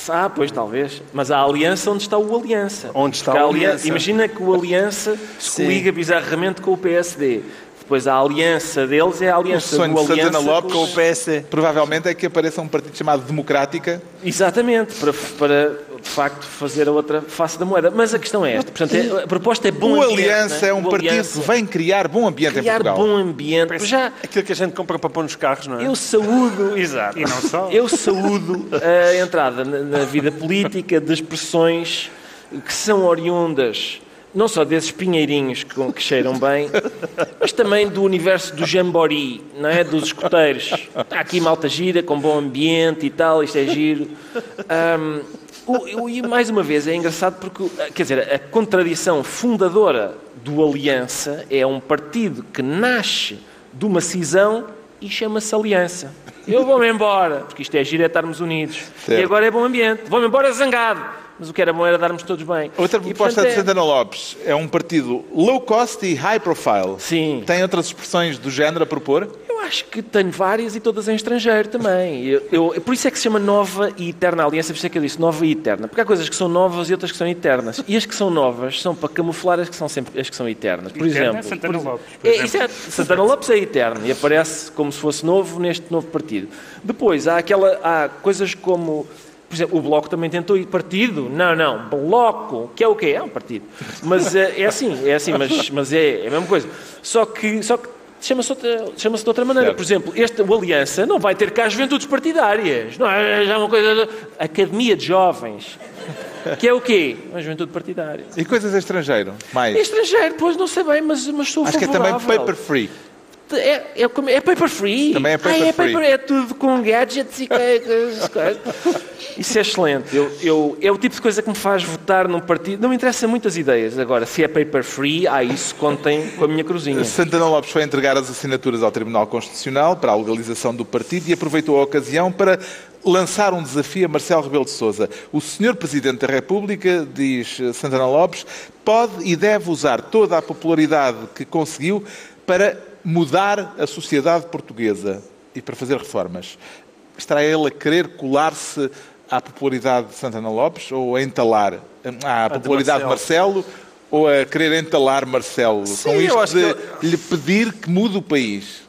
Ah, pois, talvez. Mas a aliança, onde está o aliança? Onde está Porque o aliança? aliança? Imagina que o aliança se Sim. coliga bizarramente com o PSD. Depois a aliança deles é a O aliança sonho do de Santana Lopes com O PSD. provavelmente é que apareça um partido chamado Democrática. Exatamente, para, para de facto fazer a outra face da moeda. Mas a questão é esta. Portanto, é- a proposta é bom o ambiente. Aliança né? é um O partido Aliança. que vem criar bom ambiente criar em Portugal. bom ambiente. Já Aquilo que a gente compra para pôr nos carros, não é? eu saúdo, (laughs) exato. E não só. Eu saúdo a entrada na, na vida política de expressões que são oriundas não só desses pinheirinhos que, que cheiram bem, mas também do universo do jambori, não é? Dos escoteiros. Está aqui malta gira, com bom ambiente e tal, isto é giro. Ahm, o- o- e mais uma vez é engraçado porque, quer dizer, a contradição fundadora do Aliança é um partido que nasce de uma cisão e chama-se Aliança. Eu vou-me embora, porque isto é giro, é estarmos unidos. Certo. E agora é bom ambiente. Vou-me embora zangado. Mas o que era bom era darmos todos bem. Outra E, proposta portanto, de é- Santana Lopes é um partido low cost e high profile. Sim. Tem outras expressões do género a propor? Eu acho que tenho várias e todas em estrangeiro também. Eu, eu- por isso é que se chama Nova e Eterna Aliança, por isso é que eu disse Nova e Eterna. Porque há coisas que são novas e outras que são eternas. E as que são novas são para camuflar as que são, sempre, as que são eternas. Por Eterna é exemplo, Santana por- Lopes, por É, exemplo. isso é- Santana Lopes é eterno e aparece como se fosse novo neste novo partido. Depois, há, aquela, há coisas como... Por exemplo, o Bloco também tentou ir partido. Não, não, Bloco, que é o quê? É um partido. Mas eh, é assim, é assim, mas, mas é, é a mesma coisa. Só que, só que chama-se outra- chama-se de outra maneira. Certo. Por exemplo, este, o Aliança não vai ter cá juventudes partidárias. Não é já é uma coisa... Academia de Jovens. Que é o quê? Uma juventude partidária. E coisas estrangeiro? Mais. Estrangeiro, pois não sei bem, mas, mas sou Acho que é também favorável. paper free. É, é, como- é paper free. Também é paper ah, é, free. paper, é tudo com gadgets e coisas. (laughs) Isso é excelente. Eu, eu- é o tipo de coisa que me faz votar num partido. Não me interessam muitas ideias. Agora, se é paper free, ah, isso contem com a minha cruzinha. (laughs) Santana Lopes foi entregar as assinaturas ao Tribunal Constitucional para a legalização do partido e aproveitou a ocasião para lançar um desafio a Marcelo Rebelo de Sousa. O senhor Presidente da República, diz Santana Lopes, pode e deve usar toda a popularidade que conseguiu para mudar a sociedade portuguesa e para fazer reformas. Estará ele a querer colar-se à popularidade de Santana Lopes ou a entalar à de popularidade de Marcelo ou a querer entalar Marcelo Sim, com isto de que lhe pedir que mude o país?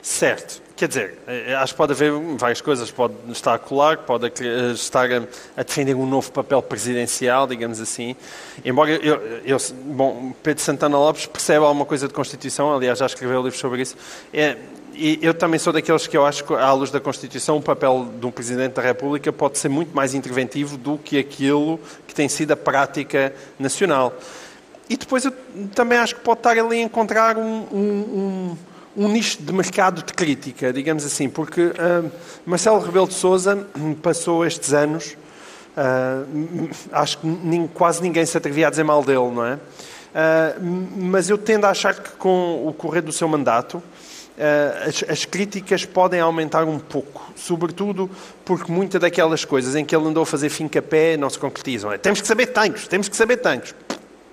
Certo. Quer dizer, eh, acho que pode haver várias coisas. Pode estar a colar, pode eh, estar a, defender um novo papel presidencial, digamos assim. Embora eu, eu- bom, Pedro Santana Lopes percebe alguma coisa de Constituição, aliás, já escreveu livros sobre isso. É, e eu também sou daqueles que eu acho que, à luz da Constituição, o papel de um Presidente da República pode ser muito mais interventivo do que aquilo que tem sido a prática nacional. E depois eu também acho que pode estar ali a encontrar um, um- um- um nicho de mercado de crítica, digamos assim, porque hum, Marcelo Rebelo de Sousa passou estes anos, hum, acho que quase ninguém se atrevia a dizer mal dele, não é? Ah, mas eu tendo a achar que com o correr do seu mandato, as, as críticas podem aumentar um pouco, sobretudo porque muitas daquelas coisas em que ele andou a fazer fim-capé não se concretizam. É, temos que saber tanques, temos que saber tanques.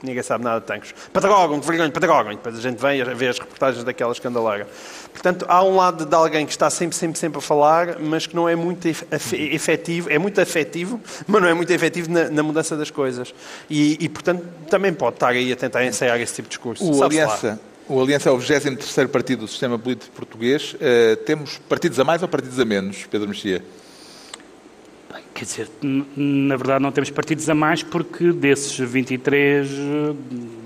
Ninguém sabe nada de tanques. Pedrogam, que vergonha, pedrogam. E depois a gente vem a ver as reportagens daquela escandaleira. Portanto, há um lado de alguém que está sempre, sempre, sempre a falar, mas que não é muito ef- efe- efetivo, é muito afetivo, mas não é muito efetivo na, na mudança das coisas. E, e, portanto, também pode estar aí a tentar ensaiar esse tipo de discurso. O. Aliança, o Aliança é o 23º partido do sistema político português. Eh, temos partidos a mais ou partidos a menos, Pedro Mexia? Quer dizer, na verdade não temos partidos a mais porque desses 23, eh,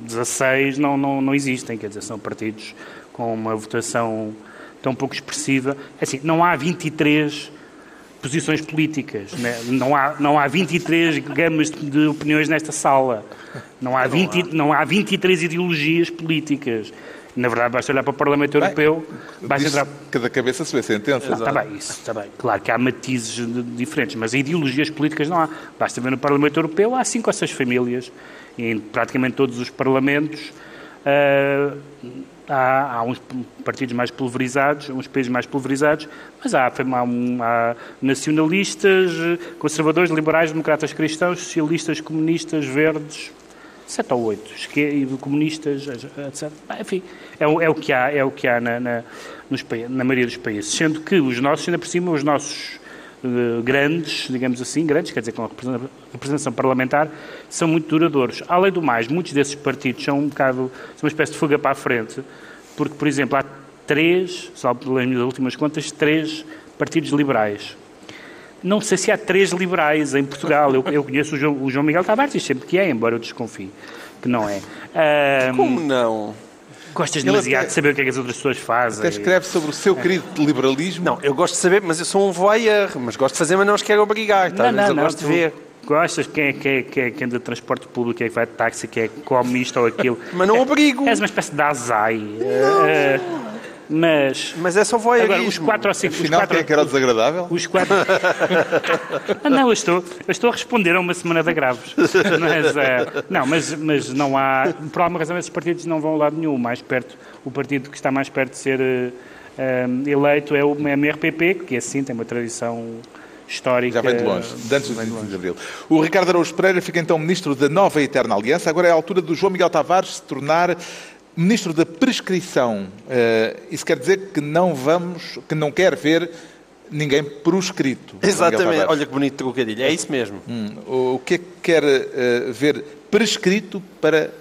16 não, não, não existem. Quer dizer, são partidos com uma votação tão pouco expressiva. É Assim, não há 23 posições políticas. né? Não, há, não há 23 gamas de de opiniões nesta sala. Não há, 20, não há 23 ideologias políticas. Na verdade, basta olhar para o Parlamento Europeu, entrar cada cabeça a sua sentença. Está bem, isso está bem. Claro que há matizes diferentes, mas ideologias políticas não há. Basta ver no Parlamento Europeu, há cinco ou seis famílias, em praticamente todos os parlamentos ah, há, há uns partidos mais pulverizados, uns países mais pulverizados, mas há, há, um- há nacionalistas, conservadores, liberais, democratas cristãos, socialistas, comunistas, verdes, sete ou oito, comunistas, etc. Enfim, é, o- é o que há, é o que há na, na, nos na maioria dos países. Sendo que os nossos, ainda por cima, os nossos uh, grandes, digamos assim, grandes, quer dizer, com representação parlamentar, são muito duradouros. Além do mais, muitos desses partidos são um bocado, são uma espécie de fuga para a frente, porque, por exemplo, há três, só pelas minhas últimas contas, três partidos liberais. Não sei se há três liberais em Portugal. Eu, eu conheço o João, o João, Miguel Tavares, sempre que é, embora eu desconfie que não é. Um, Como não? Gostas demasiado até, de saber o que é que as outras pessoas fazem. Até escreve sobre o seu querido liberalismo. Não, eu gosto de saber, mas eu sou um voyeur. Mas gosto de fazer, mas não os quero obrigar. Tá? Não, não, eu não, gosto de ver. Gostas? Quem é, quem, é, quem, é, quem anda de transporte público, quem é que vai de táxi, quem é comunista ou aquilo. mas não obrigo. És uma espécie de azai. Não. Uh, mas, mas é só voyeurismo. Agora, os quatro ou cinco... Afinal, quatro, quem é que era desagradável? Os quatro... (laughs) Ah, não, eu estou, eu estou a responder a uma semana de agravos. Mas, uh, não, mas, mas não há... Por alguma razão, esses partidos não vão a lado nenhum. Mais perto, o partido que está mais perto de ser uh, eleito é o MRPP, que assim tem uma tradição histórica. Já vem de longe, de antes do 25 de Abril. O Ricardo Araújo Pereira fica então ministro da nova e eterna aliança. Agora é a altura do João Miguel Tavares se tornar Ministro da Prescrição, uh, isso quer dizer que não vamos, que não quer ver ninguém proscrito. Exatamente, olha que bonito trocadilho, é isso mesmo. Hum. O que é que quer uh, ver prescrito para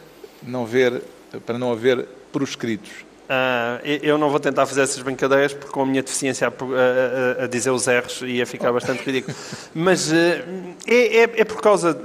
não, ver, para não haver proscritos? Uh, eu não vou tentar fazer essas brincadeiras porque com a minha deficiência a, a, a dizer os erros ia ficar bastante ridículo. (laughs) Mas uh, é, é, é por causa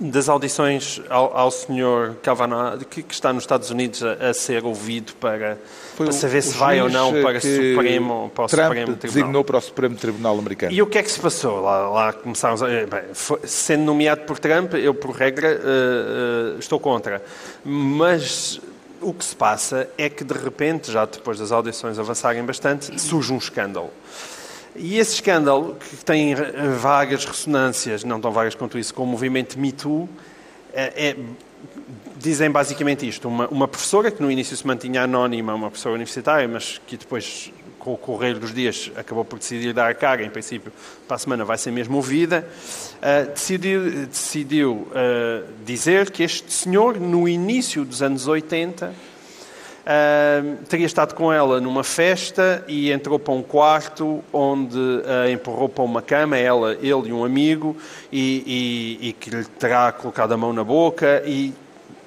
das audições ao, ao Sr. Kavanaugh, que, que, está nos Estados Unidos a, a ser ouvido para, para saber se vai ou não para, Supremo, para o Trump Supremo Tribunal. designou para o Supremo Tribunal americano. E o que é que se passou? Lá, lá começámos a, bem, foi, sendo nomeado por Trump, eu, por regra, uh, uh, estou contra. Mas o que se passa é que, de repente, já depois das audições avançarem bastante, surge um escândalo. E esse escândalo, que tem vagas ressonâncias, não tão vagas quanto isso, com o movimento Me Too, é, é, dizem basicamente isto. Uma, uma, professora que no início se mantinha anónima, uma professora universitária, mas que depois, com o correr dos dias, acabou por decidir dar a cara, em princípio, para a semana vai ser mesmo ouvida, uh, decidiu, decidiu uh, dizer que este senhor, no início dos anos 80, Uh, teria estado com ela numa festa e entrou para um quarto onde a uh, empurrou para uma cama, ela, ele e um amigo, e, e, e que lhe terá colocado a mão na boca e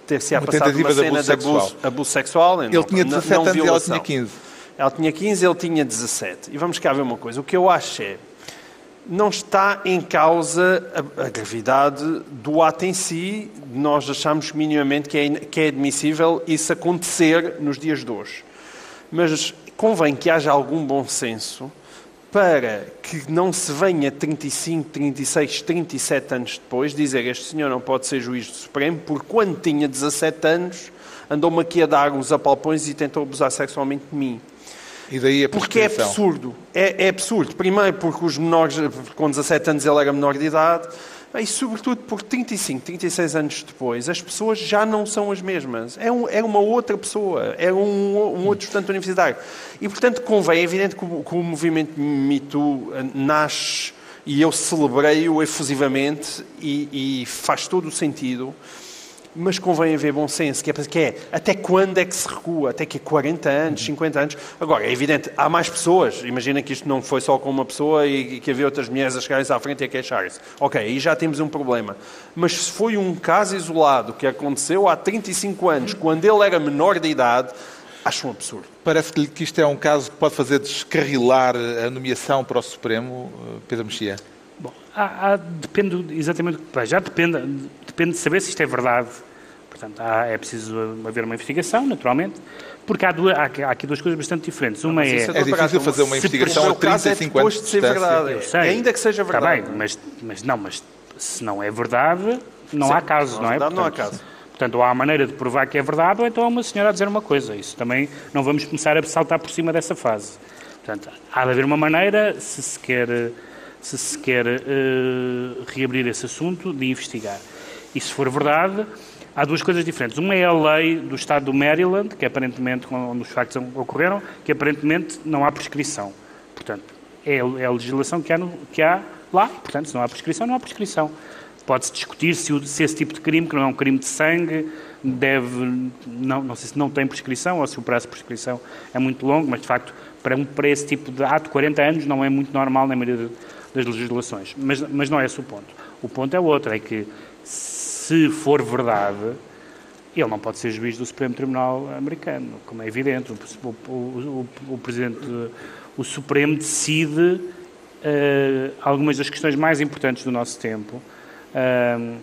ter-se a passado uma cena de abuso, abuso, abuso sexual. Ele não, tinha 17 não, não anos e ela tinha 15. Ela tinha 15, ele tinha 17. E vamos cá ver uma coisa. O que eu acho é não está em causa a, gravidade do ato em si. Nós achamos minimamente que é, que é admissível isso acontecer nos dias de hoje. Mas convém que haja algum bom senso para que não se venha 35, 36, 37 anos depois dizer este senhor não pode ser juiz do Supremo porque quando tinha 17 anos andou-me aqui a dar uns apalpões e tentou abusar sexualmente de mim. E daí a Porque é absurdo. É, é, absurdo. Primeiro porque os menores, com 17 anos ele era menor de idade, e sobretudo porque 35, 36 anos depois, as pessoas já não são as mesmas. É, um, é uma outra pessoa, é um, um outro estudante universitário. E, portanto, convém, é evidente que o, que o movimento Me Too nasce, e eu celebrei-o efusivamente, e, e faz todo o sentido, mas convém haver bom senso, que é, que é até quando é que se recua? Até que é 40 anos, 50 anos? Agora, é evidente, há mais pessoas. Imagina que isto não foi só com uma pessoa e que havia outras mulheres a chegarem-se à frente e a queixarem-se. Ok, aí já temos um problema. Mas se foi um caso isolado que aconteceu há 35 anos, quando ele era menor de idade, acho um absurdo. Parece-lhe que isto é um caso que pode fazer descarrilar a nomeação para o Supremo, eh, Pedro Mexia? Bom, há, há, depende exatamente, já depende, depende de saber se isto é verdade Portanto, há, é preciso haver uma investigação, naturalmente, porque há, duas, há, há aqui duas coisas bastante diferentes. Uma é... É difícil fazer uma investigação a 35 é anos de ser verdade. Eu sei. Ainda que seja verdade. Está bem, mas, mas não, mas se não é verdade, não Sim, há caso, não é? Portanto, não há caso. Portanto, ou há maneira de provar que é verdade, ou então há uma senhora a dizer uma coisa. Isso também não vamos começar a saltar por cima dessa fase. Portanto, há de haver uma maneira, se se quer, se se quer uh, reabrir esse assunto, de investigar. E se for verdade, há duas coisas diferentes. Uma é a lei do Estado do Maryland, que aparentemente, onde os factos ocorreram, que aparentemente não há prescrição. Portanto, é, é a legislação que há, no, que há lá, portanto, se não há prescrição, não há prescrição. Pode-se discutir se, o, se, esse tipo de crime, que não é um crime de sangue, deve, não, não sei se não tem prescrição ou se o prazo de prescrição é muito longo, mas de facto, para, um, para esse tipo de ato, 40 anos não é muito normal na maioria das legislações. Mas, mas não é esse o ponto. O ponto é outro, é que se for verdade, ele não pode ser juiz do Supremo Tribunal americano, como é evidente. O, o, o, o Presidente, o Supremo decide uh, algumas das questões mais importantes do nosso tempo. Uh,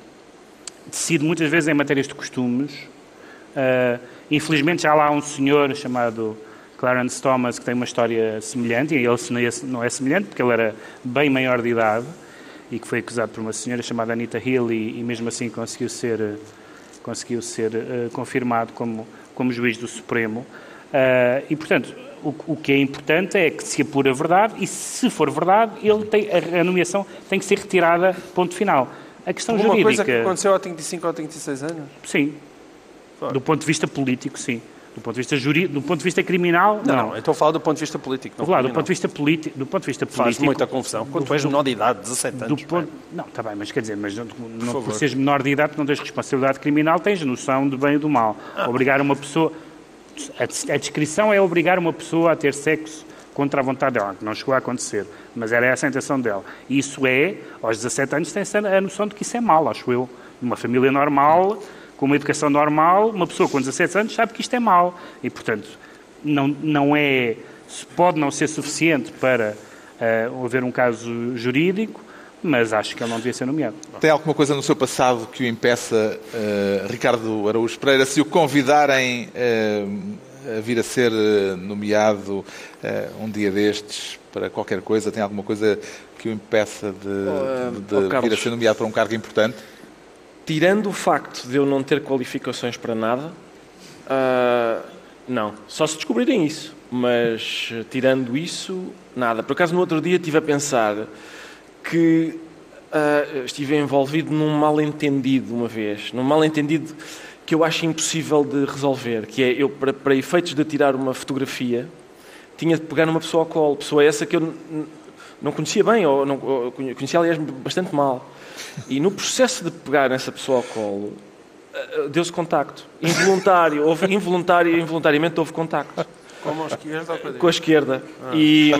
decide muitas vezes em matérias de costumes. Uh, infelizmente já lá há um senhor chamado Clarence Thomas que tem uma história semelhante, e ele não é semelhante porque ele era bem maior de idade e que foi acusado por uma senhora chamada Anita Hill e, e mesmo assim conseguiu ser, conseguiu ser uh, confirmado como, como juiz do Supremo. Uh, e, portanto, o, o, que é importante é que se apure a verdade e, se for verdade, ele tem, a, a nomeação tem que ser retirada, ponto final. A questão Alguma jurídica... coisa que aconteceu há 35 ou 36 anos? Sim. Do ponto de vista político, sim. Do ponto de vista jurídico, do ponto de vista criminal, não. Não, estou a falar do ponto de vista político. Não falar do ponto de vista político, do ponto de vista Faz político. muita confusão. Quando tu és menor de idade, 17 anos. Do ponto, não, está bem, mas quer dizer, mas não, não por seres menor de idade, não tens responsabilidade criminal, tens noção do bem e do mal. Ah. Obrigar uma pessoa. A, a descrição é obrigar uma pessoa a ter sexo contra a vontade dela, que não chegou a acontecer, mas era essa a intenção dela. Isso é, aos 17 anos, tem-se a noção de que isso é mal, acho eu. Numa família normal, com uma educação normal, uma pessoa com 17 anos sabe que isto é mal. E, portanto, não, não é, pode não ser suficiente para uh, haver um caso jurídico, mas acho que ele não devia ser nomeado. Tem alguma coisa no seu passado que o impeça, uh, Ricardo Araújo Pereira, se o convidarem uh, a vir a ser nomeado um dia destes para qualquer coisa? Tem alguma coisa que o impeça de, de, de oh, vir a ser nomeado para um cargo importante? Tirando o facto de eu não ter qualificações para nada, uh, não. Só se descobrirem isso. Mas, tirando isso, nada. Por acaso, no outro dia estive a pensar que uh, estive envolvido num mal-entendido uma vez. Num mal-entendido que eu acho impossível de resolver. Que é, eu, para, para efeitos de tirar uma fotografia, tinha de pegar numa pessoa ao colo. Pessoa essa que eu não conhecia bem, ou, não, ou conhecia, aliás, bastante mal. E no processo de pegar nessa pessoa ao colo, eh, deu-se contacto. Involuntário, houve, involuntário, involuntariamente houve contacto. Com a esquerda ou com a Com a esquerda. Ah. E,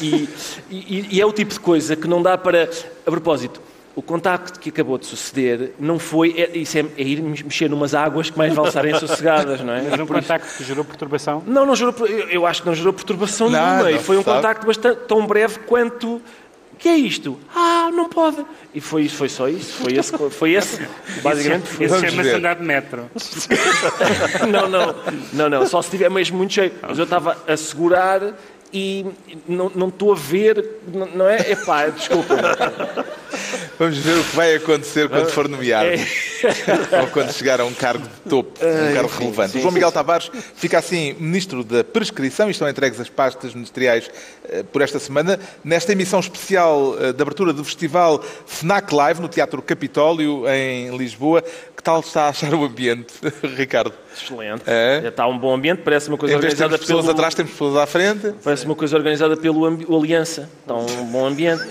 e, e, e, é o tipo de coisa que não dá para. A propósito, o contacto que acabou de suceder não foi. É, isso é, é ir mexer numas águas que mais vale estarem sossegadas, não é? Mas um contacto que gerou perturbação? Não, não gerou. Eu, eu acho que não gerou perturbação não, nenhuma. Não, e foi um sabe. contacto bastante, tão breve quanto que é isto? Ah, não pode. E foi, foi só isso. Foi esse, foi esse (laughs) basicamente. Foi isso chama-se andar de metro. (laughs) não, não, não, não. Só se estiver mesmo muito cheio. Mas eu estava a segurar e não, não estou a ver, não, não é? Epá, desculpa. (laughs) Vamos ver o que vai acontecer quando for nomeado. É. (laughs) Ou quando chegar a um cargo de topo, um cargo sim, relevante. Sim, o João Miguel Tavares fica assim Ministro da Prescrição e estão entregues as pastas ministeriais uh, por esta semana. Nesta emissão especial uh, de abertura do festival FNAC Live, no Teatro Capitólio, em Lisboa. Que tal está a achar o ambiente, (laughs) Ricardo? Excelente. É? Está um bom ambiente, parece uma coisa em organizada temos pessoas pelo... atrás, temos pessoas à frente. Parece uma coisa organizada pelo Aliança. Está um bom ambiente.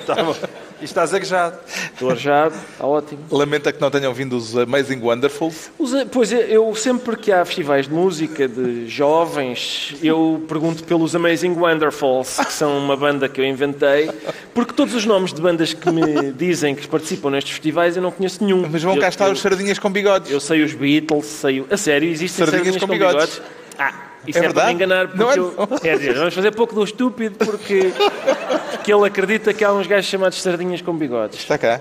está (laughs) bom. E estás arejado. Estou arejado, está ótimo. Lamenta que não tenham vindo os Amazing Wonderfuls? Pois, eu sempre que há festivais de música de jovens, eu pergunto pelos Amazing Wonderfuls, que são uma banda que eu inventei, porque todos os nomes de bandas que me dizem que participam nestes festivais eu não conheço nenhum. Mas vão cá estar os Sardinhas com bigodes. Eu sei os Beatles, sei... A sério, existem Sardinhas, sardinhas com, com bigodes? bigodes? Ah, isso é, é para me enganar, porque não é, eu, (laughs) é dizer, vamos fazer pouco do estúpido, porque, porque ele acredita que há uns gajos chamados sardinhas com bigodes. Está cá.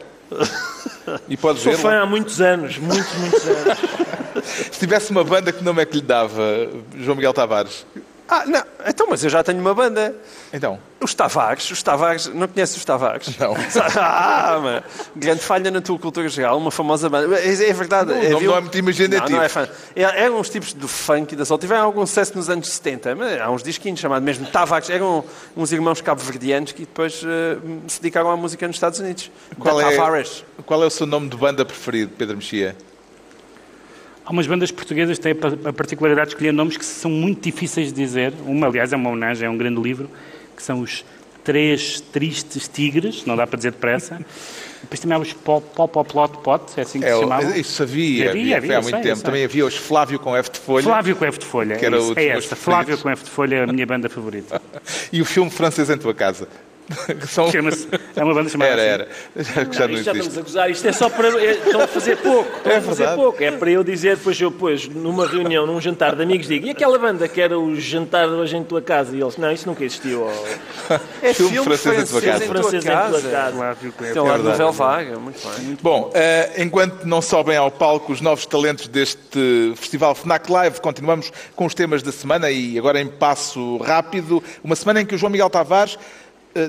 E podes Sou ver. fã há muitos anos, muitos, muitos anos. (laughs) Se tivesse uma banda, que nome é que lhe dava, João Miguel Tavares? Ah, não. Então, mas eu já tenho uma banda. Então? Os Tavares. Os Tavares. Não conheces os Tavares? Não. (laughs) ah, mano. Grande falha na tua cultura geral. Uma famosa banda. É, é verdade. Não, é, não, não é muito imaginativo. Não, não é fã. É, eram uns tipos do funk e da sol. Tiveram algum sucesso nos anos 70. Mas há uns disquinhos chamados mesmo Tavares. Eram uns irmãos cabo-verdianos que depois uh, se dedicaram à música nos Estados Unidos. Qual é, Tavares. Qual é o seu nome de banda preferido, Pedro Mexia? Há umas bandas portuguesas que têm a particularidade de escolher nomes que são muito difíceis de dizer. Uma, aliás, é uma homenagem, é um grande livro, que são os Três Tristes Tigres, não dá para dizer depressa. (laughs) Depois também há os Popoplot Pot, é assim que é, se chamava. Isso havia, havia, havia, havia há muito sei, tempo. Também havia os Flávio com F de Folha. Flávio com F de Folha, que era isso, é esta. Flávio com F de Folha é a minha banda favorita. (laughs) e o filme Francês em Tua Casa? Que (laughs) são... É uma banda chamada Era, assim. era. Já, não Isto já estamos a gozar, isto é só para. é- estão a fazer pouco. Estão É a fazer verdade. pouco. É para eu dizer, depois eu, depois, numa reunião, num jantar de amigos, digo: e aquela banda que era o jantar hoje em tua casa? E eles: não, isso nunca existiu. ó. (laughs) É Filme filme, francês em tua francês casa. em tua Francês em tua casa. Flávio Coelho. Tem lá verdade. novela vaga, muito bem. Bom, eh, enquanto não sobem ao palco os novos talentos deste Festival FNAC Live, continuamos com os temas da semana e agora em passo rápido. Uma semana em que o João Miguel Tavares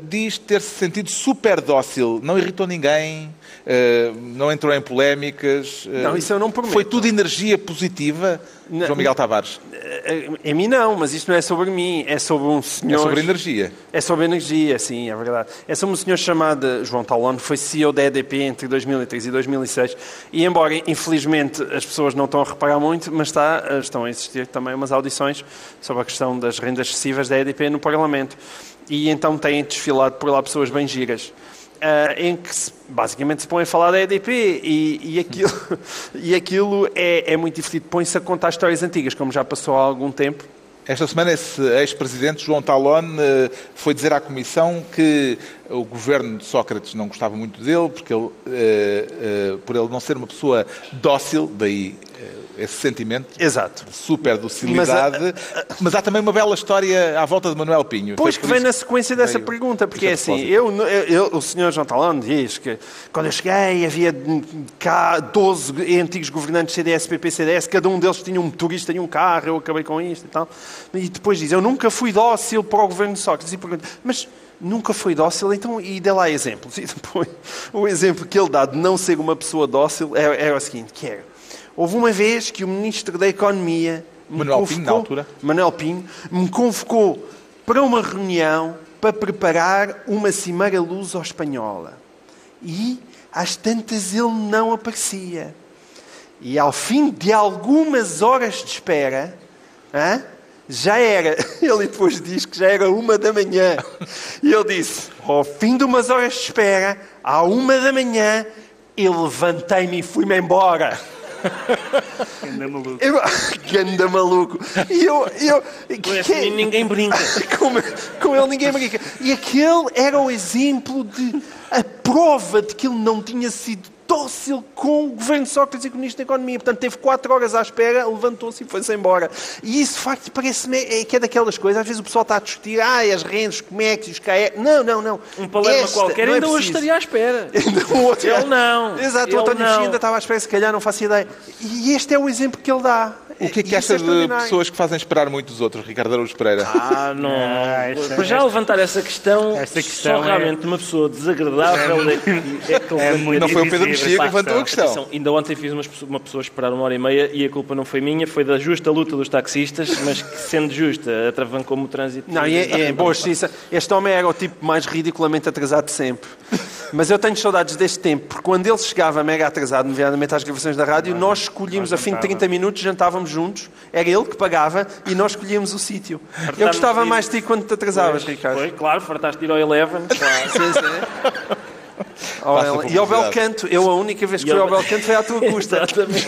diz ter-se sentido super dócil, não irritou ninguém, eh, não entrou em polémicas. eh, Não, isso eu não prometo. Foi tudo energia positiva, Não. João Miguel Tavares. A mim não, mas isto não é sobre mim, é sobre um É senhor... sobre energia. É sobre energia, sim, é verdade. É sobre um senhor chamado João Talon, foi CEO da EDP entre 2003 e 2006, e embora, infelizmente, as pessoas não estão a reparar muito, mas está, estão a existir também umas audições sobre a questão das rendas excessivas da EDP no Parlamento. E então têm desfilado por lá pessoas bem giras. ah, em que se- basicamente se põem a falar da EDP e, e aquilo, (laughs) e aquilo é, é muito divertido. Põe-se a contar histórias antigas, como já passou há algum tempo, Esta semana, esse ex-presidente João Talon eh, foi dizer à Comissão que o governo de Sócrates não gostava muito dele, porque ele, eh, eh, por ele não ser uma pessoa dócil, daí esse sentimento Exato. de super docilidade. Mas, há também uma bela história à volta de Manuel Pinho. Pois que vem na sequência dessa veio pergunta, porque é assim, propósito. eu, eu- o senhor João Talão diz que quando eu cheguei havia cá 12 antigos governantes CDS, PP, CDS, cada um deles tinha um motorista e um carro, eu acabei com isto e tal. E depois diz, eu nunca fui dócil para o governo de Sócrates. E pergunta, mas nunca foi dócil, então, e dê lá exemplos. (laughs) E depois, o exemplo que ele dá de não ser uma pessoa dócil era, era o seguinte, que era, houve uma vez que o Ministro da Economia Manuel Pinho, na altura. Manuel Pinho, me convocou para uma reunião para preparar uma cimeira luso-espanhola. E, às tantas, ele não aparecia. E, ao fim de algumas horas de espera, hã, já era. (laughs) Ele depois diz que já era uma da manhã. E ele disse, ao fim de umas horas de espera, à uma da manhã, eu levantei-me e fui-me embora. (laughs) Anda maluco. Eu, (laughs) ganda maluco. E eu. eu Com menino ninguém brinca. (laughs) com, com ele ninguém brinca. E aquele era o exemplo de. a prova de que ele não tinha sido dócil com o governo de Sócrates e com o Ministro da Economia. Portanto, teve quatro horas à espera, levantou-se e foi-se embora. E isso, de facto, parece-me é, que é daquelas coisas. Às vezes o pessoal está a discutir ah, as rendas, os comex, os CAE. Não, não, não. Um palerma Esta qualquer é ainda hoje preciso. estaria à espera. (laughs) Outro- Ele não. Exato, Ele o António não. Mexia ainda estava à espera, se calhar, não faço ideia. E este é o exemplo que ele dá. O que é que E isso acha de pessoas que fazem esperar muito os outros, Ricardo Araújo Pereira? Ah, não. Ah, esta- Para já levantar essa questão, Esta questão só é- realmente uma pessoa desagradável é é É muito Não foi o Pedro Mexia que levantou a questão. Atenção, ainda ontem fiz uma, pessoa- uma pessoa esperar uma hora e meia e a culpa não foi minha, foi da justa luta dos taxistas, mas que, sendo justa, atravancou-me o trânsito. Não, e é, é boa justiça. Este homem era o tipo mais ridiculamente atrasado de sempre. Mas eu tenho saudades deste tempo, porque quando ele chegava mega atrasado, nomeadamente às gravações da rádio, nós escolhíamos, a fim de 30 minutos, jantávamos juntos, era ele que pagava e nós escolhíamos o sítio. Eu gostava mais de ti quando te atrasavas, Ricardo. Foi, claro, fartaste de ir ao Eleven. (laughs) Claro. Sim, sim. Oh, e ao. Belcanto, eu a única vez que fui ao- Belcanto foi à tua (laughs) custa. Exatamente.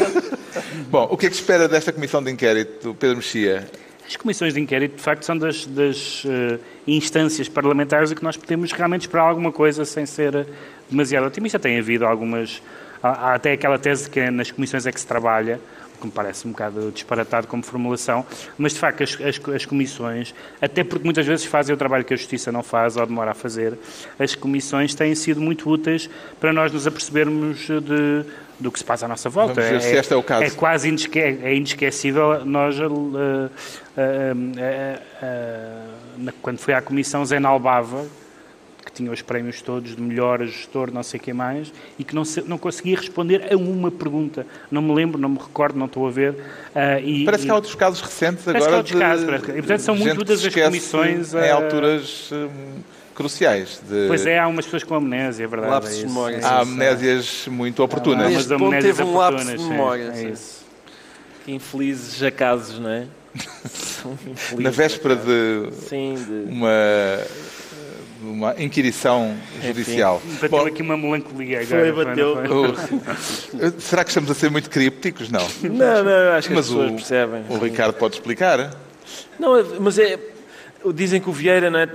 Bom, o que é que se espera desta comissão de inquérito, Pedro Mexia? As comissões de inquérito, de facto, são das, das, eh, instâncias parlamentares a que nós podemos realmente esperar alguma coisa sem ser demasiado otimista. Tem havido algumas. Há, há até aquela tese de que nas comissões é que se trabalha, o que me parece um bocado disparatado como formulação, mas de facto as, as, as comissões, até porque muitas vezes fazem o trabalho que a Justiça não faz ou demora a fazer, as comissões têm sido muito úteis para nós nos apercebermos de, do que se passa à nossa volta. Vamos ver se este é o caso. É quase inesque é inesquecível nós, eh, na- quando foi à Comissão Zé Albava, que tinha os prémios todos de melhor gestor, não sei o que mais, e que não, se- não conseguia responder a uma pergunta. Não me lembro, não me recordo, não estou a ver. ah, e- Parece e- que há outros casos recentes Parece que há agora outros de, casos, parece e, portanto, são de muito gente úteis que as se esquece comissões, em ah, alturas hum, cruciais. De... Pois é, há umas pessoas com amnésia, é verdade. Lapsos é de memória, É. Há isso, amnésias muito oportunas. umas Neste ponto teve um lapso de memória, É isso. Que infelizes acasos, não é? (laughs) São infelizes Na véspera de Sim, de... uma, uma inquirição judicial. Bateu Bom, aqui uma melancolia Foi, agora. bateu. não foi? o- será que estamos a ser muito crípticos? Não. Não, não, acho que Mas as pessoas o, percebem. o Ricardo pode explicar. Não, mas é. Dizem que o Vieira é,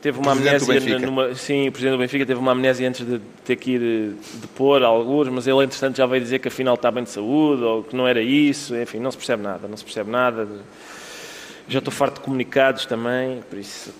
teve uma amnésia numa, sim, o presidente do Benfica teve uma amnésia antes de ter que ir eh, depor alguns, mas ele entretanto já veio dizer que afinal está bem de saúde ou que não era isso, enfim, não se percebe nada, não se percebe nada. Já estou farto de comunicados também, por isso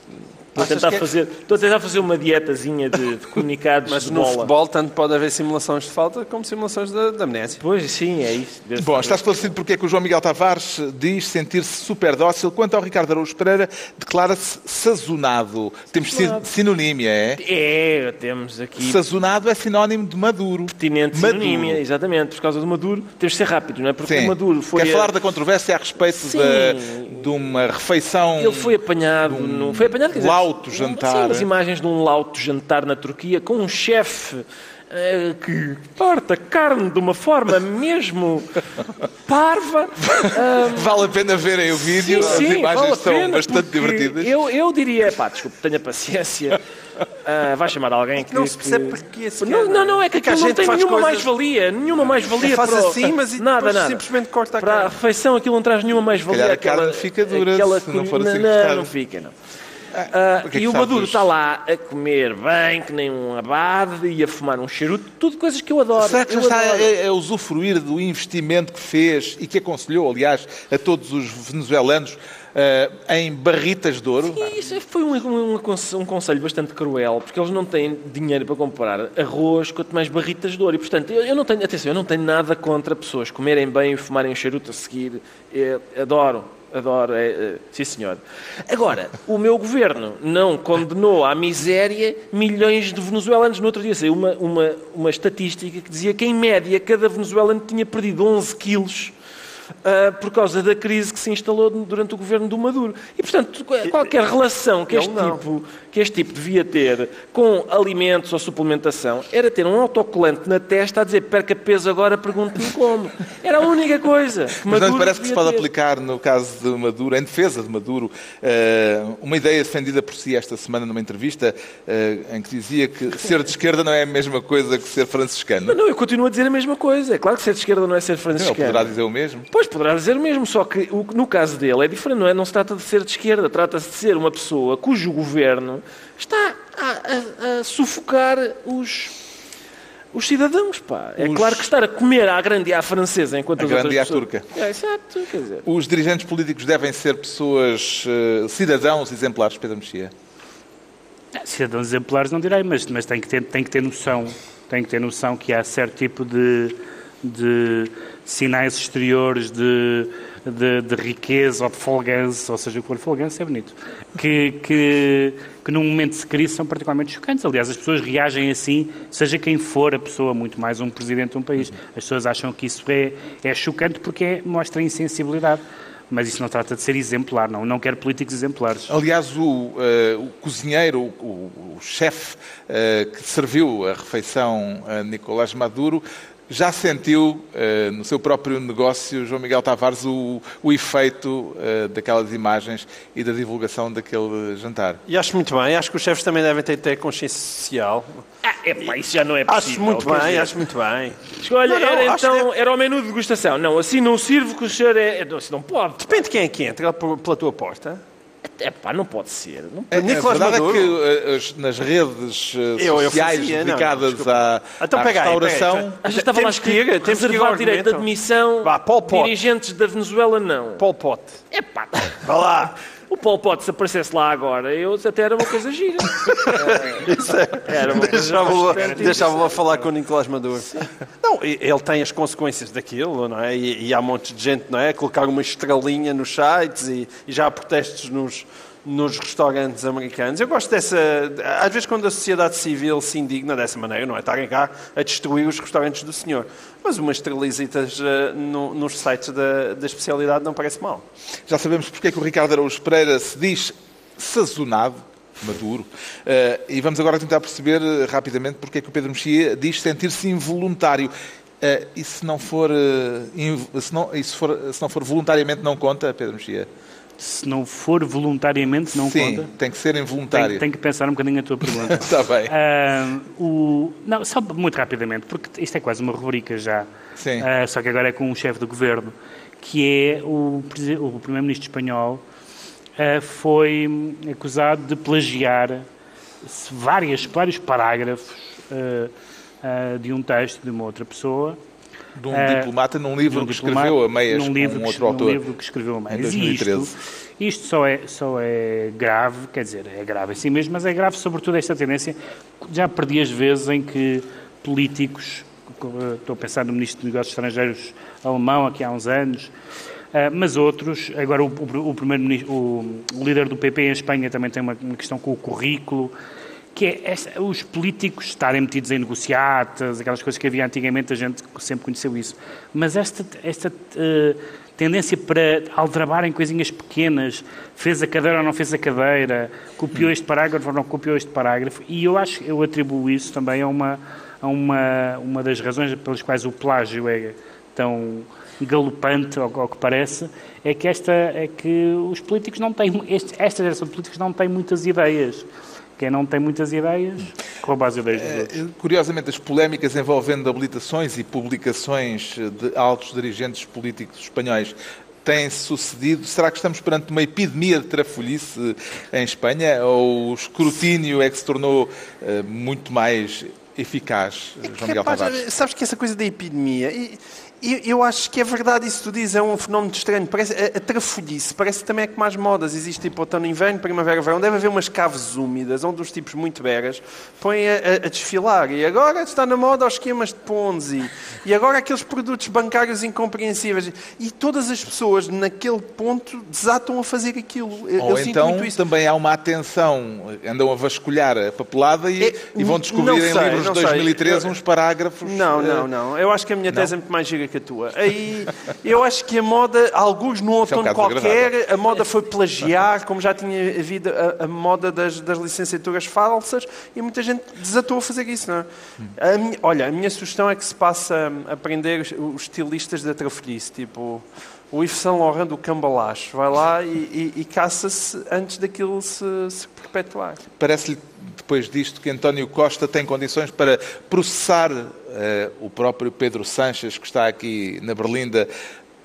estou a tentar que é- fazer, estou a tentar fazer uma dietazinha de, de comunicados Mas de no bola. futebol tanto pode haver simulações de falta como simulações de, de amnésia. Pois sim, é isso. Bom, está esclarecido porque é que o João Miguel Tavares siz sentir-se super dócil. Quanto ao Ricardo Araújo Pereira, declara-se sazonado. Temos sin- sinonímia, é? É, temos aqui Sazonado é sinónimo de maduro. pertinente Maduro. sinonímia, exatamente, por causa do Maduro. Temos de ser rápido, não é? Porque Sim. o Maduro foi. Quer a- falar da controvérsia a respeito da- de uma refeição... Ele foi apanhado, num, foi apanhado, quer dizer, lauto jantar. Sim, umas imagens de um lauto jantar na Turquia com um chefe eh, que parta carne de uma forma mesmo (laughs) parva. Ah, Vale a pena verem o vídeo. sim, As sim, imagens vale são bastante porque divertidas. Eu, eu diria, pá, desculpe, tenha paciência. Ah, vai chamar alguém que. Não se percebe que- porquê sequer, Não, não, não, é que Porque a aquilo não tem nenhuma coisas- mais-valia. Nenhuma mais-valia Faz para assim, mas nada, nada. simplesmente corta a Para a carne. refeição aquilo não traz nenhuma mais-valia. a aquela- carne fica dura aquela se não for assim Não, não fica, não. É e o Maduro está lá a comer bem, que nem um abade, e a fumar um charuto, tudo coisas que eu adoro. Será que já eu está a, a usufruir do investimento que fez e que aconselhou, aliás, a todos os venezuelanos eh, em barritas de ouro? E isso foi um, um, um conse- conselho bastante cruel, porque eles não têm dinheiro para comprar arroz, quanto mais barritas de ouro. E, portanto, eu, eu não tenho, atenção, eu não tenho nada contra pessoas comerem bem e fumarem um charuto a seguir. É, adoro, adoro, é, é, sim senhor. Agora, o meu governo não condenou à miséria milhões de venezuelanos. No outro dia saiu uma, uma, uma estatística que dizia que, em média, cada venezuelano tinha perdido 11 quilos ah, por causa da crise que se instalou durante o governo do Maduro. E, portanto, qualquer relação que este, não. tipo, que este tipo devia ter com alimentos ou suplementação era ter um autocolante na testa a dizer perca peso agora, pergunte-me como. Era a única coisa. que Mas não Maduro parece que se pode ter. aplicar, no caso de Maduro, em defesa de Maduro, eh, uma ideia defendida por si esta semana numa entrevista, eh, em que dizia que ser de esquerda não é a mesma coisa que ser franciscano? Mas não, eu continuo a dizer a mesma coisa. É claro que ser de esquerda não é ser franciscano. poderá dizer o mesmo? Pois, poderá dizer o mesmo, só que no caso dele é diferente, não é? Não se trata de ser de esquerda, trata-se de ser uma pessoa cujo governo está a, a- a sufocar os, os cidadãos, pá. É Os- claro que estar a comer à grande e à francesa enquanto À as grande e à pessoas... turca. É, exato, quer dizer... Os dirigentes políticos devem ser pessoas, eh, cidadãos exemplares, Pedro Mexia? Cidadãos exemplares não direi, mas, mas tem, que ter, tem que ter noção, tem que ter noção que há certo tipo de, de sinais exteriores de, de, de riqueza ou de folgança, ou seja, o que for folgança é bonito, que, que, que num momento de crise são particularmente chocantes. Aliás, as pessoas reagem assim, seja quem for a pessoa, muito mais um presidente de um país. As pessoas acham que isso é, é chocante porque é, mostra insensibilidade. Mas isso não trata de ser exemplar, não. Não quero políticos exemplares. Aliás, o, eh, o cozinheiro, o, o- o chefe eh, que serviu a refeição a Nicolás Maduro, já sentiu eh, no seu próprio negócio, João Miguel Tavares, o, o efeito eh, daquelas imagens e da divulgação daquele jantar. E acho muito bem, acho que os chefes também devem ter, ter consciência social. Ah, epá, isso já não é possível. Acho muito bem, dizer. acho muito bem. Olha, Não, não, era, então, era o menu de degustação. Não, assim não sirvo que o senhor é... Não, assim não pode. Depende de quem é que entra pela tua porta. É pá, não pode ser. Não A, a Nicolás verdade Maduro. é que eh, as- nas redes eh, Eu- eu sociais fazia, não, dedicadas desculpa. à, Então à pega aí, pega aí, restauração... Ah, já estava lá Temos que ir, escrito, temos que ir ao reservar direito de admissão, Vá, Pol Pot. dirigentes da Venezuela não. Pol Pot. É pá, Vá lá. O Pol Pot se aparecesse lá agora, eu até era uma coisa gira. Era uma coisa Deixava-o deixava a falar com o Nicolás Maduro. Não, e- ele tem as consequências daquilo, não é? E, e há um monte de gente, não é? Colocar uma estrelinha nos sites e, e já há protestos nos, nos restaurantes americanos. Eu gosto dessa. Às vezes, quando a sociedade civil se indigna dessa maneira, não é? Estarem cá a destruir os restaurantes do senhor. Mas umas estrelizitas eh, no- nos sites da, da especialidade não parece mal. Já sabemos porque é que o Ricardo Araújo Pereira se diz sazonado, maduro, Eh, e vamos agora tentar perceber eh, rapidamente porque é que o Pedro Mexia diz sentir-se involuntário. E se não for, se não, se for, se não for voluntariamente, não conta, Pedro Mexia? Se não for voluntariamente, não Sim, conta. tem que ser involuntário. Tenho, tenho que pensar um bocadinho a tua pergunta. Está (laughs) bem. Ah, o, não, só muito rapidamente, porque isto é quase uma rubrica já, Sim. Ah, só que agora é com um chefe do governo, que é o, o primeiro-ministro espanhol uh, foi acusado de plagiar várias, vários parágrafos uh, uh, de um texto de uma outra pessoa. De um diplomata num livro um que escreveu a meias num livro, um outro num autor. Livro que escreveu a meias. Em 2013. Isto, isto só, é, só é grave, quer dizer, é grave assim mesmo, mas é grave sobretudo esta tendência. Já perdi as vezes em que políticos, estou a pensar no Ministro de Negócios Estrangeiros alemão aqui há uns anos, Uh, mas outros, agora o, o, o primeiro o, o, líder do PP em Espanha também tem uma, uma questão com o currículo, que é os políticos estarem metidos em negociatas, aquelas coisas que havia antigamente, a gente sempre conheceu isso. Mas esta, esta uh, tendência para aldrabarem coisinhas pequenas, fez a cadeira ou não fez a cadeira, copiou este parágrafo ou não copiou este parágrafo, e eu acho eu atribuo isso também a uma, a uma, uma das razões pelas quais o plágio é tão galopante, ao, ao que parece, é que, esta, é que os políticos não têm, este, esta geração de políticos não tem muitas ideias. Quem não tem muitas ideias, rouba as ideias dos outros. Eh, curiosamente, as polémicas envolvendo habilitações e publicações de altos dirigentes políticos espanhóis têm sucedido? Será que estamos perante uma epidemia de trafolhice em Espanha? Ou o escrutínio é que se tornou uh, muito mais eficaz, João Miguel Tavares? Sabes que essa coisa da epidemia... E eu, eu, acho que é verdade isso que tu dizes, é um fenómeno estranho. Parece, a, a trafolhice parece que também é como as modas. Existe tipo outono, inverno, primavera, verão. Deve haver umas caves úmidas onde os tipos muito beras põem a, a, a desfilar. E agora está na moda os esquemas de Ponzi. E agora aqueles produtos bancários incompreensíveis. E todas as pessoas naquele ponto desatam a fazer aquilo. Eu, Ou eu então também há uma atenção, andam a vasculhar a papelada e, é, e vão descobrir sei, em livros de 2013 sei. uns parágrafos. Não, não, eh, não. Eu acho que a minha tese não? é muito mais gira que a tua. Aí, eu acho que a moda, alguns no outono é um qualquer, a moda foi plagiar, como já tinha havido a, a moda das, das, licenciaturas falsas, e muita gente desatou a fazer isso, não é? A minha, olha, a minha sugestão é que se passe a aprender os, os estilistas da trafolhice, tipo o Yves Saint Laurent do Cambalacho. Vai lá e, e, e caça-se antes daquilo se, se perpetuar. Parece-lhe, depois disto, que António Costa tem condições para processar uh, o próprio Pedro Sanches, que está aqui na Berlinda,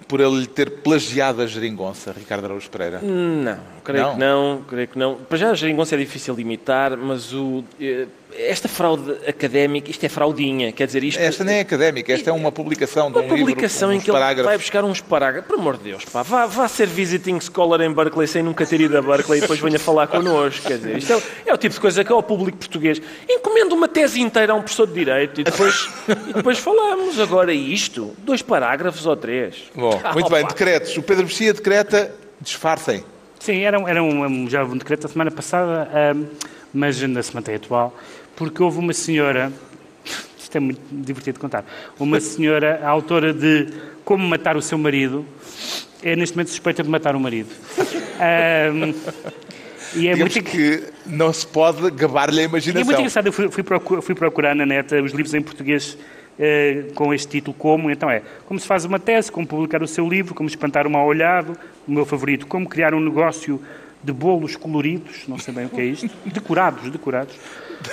por ele lhe ter plagiado a geringonça, Ricardo Araújo Pereira? Não, creio não? que não, creio que não. Para já a geringonça é difícil de imitar, mas o... Eh, esta fraude académica, isto é fraudinha, quer dizer isto... Esta nem é académica, esta é uma publicação de um uma publicação livro, em que ele vai buscar uns parágrafos. Por amor de Deus, pá, vá, vá ser visiting scholar em Berkeley sem nunca ter ido a Berkeley e depois venha falar connosco. Quer dizer, isto é, é, o tipo de coisa que é o público português. Encomenda uma tese inteira a um professor de Direito e depois, e depois falamos. Agora isto, dois parágrafos ou três. Bom, muito bem, decretos. O Pedro Mexia decreta, disfarcem. Sim, era, era um, já um decreto da semana passada, mas ainda se mantém atual porque houve uma senhora, isto é muito divertido de contar, uma senhora, a autora de Como Matar o Seu Marido, é neste momento suspeita de matar o marido. Um, e é muito... que não se pode gabar-lhe a imaginação. E é muito engraçado, eu fui, fui, procurar, fui procurar na net os livros em português eh, com este título como, então é como se faz uma tese, como publicar o seu livro, como espantar o mal olhado, o meu favorito, como criar um negócio de bolos coloridos, não sei bem o que é isto, decorados, decorados,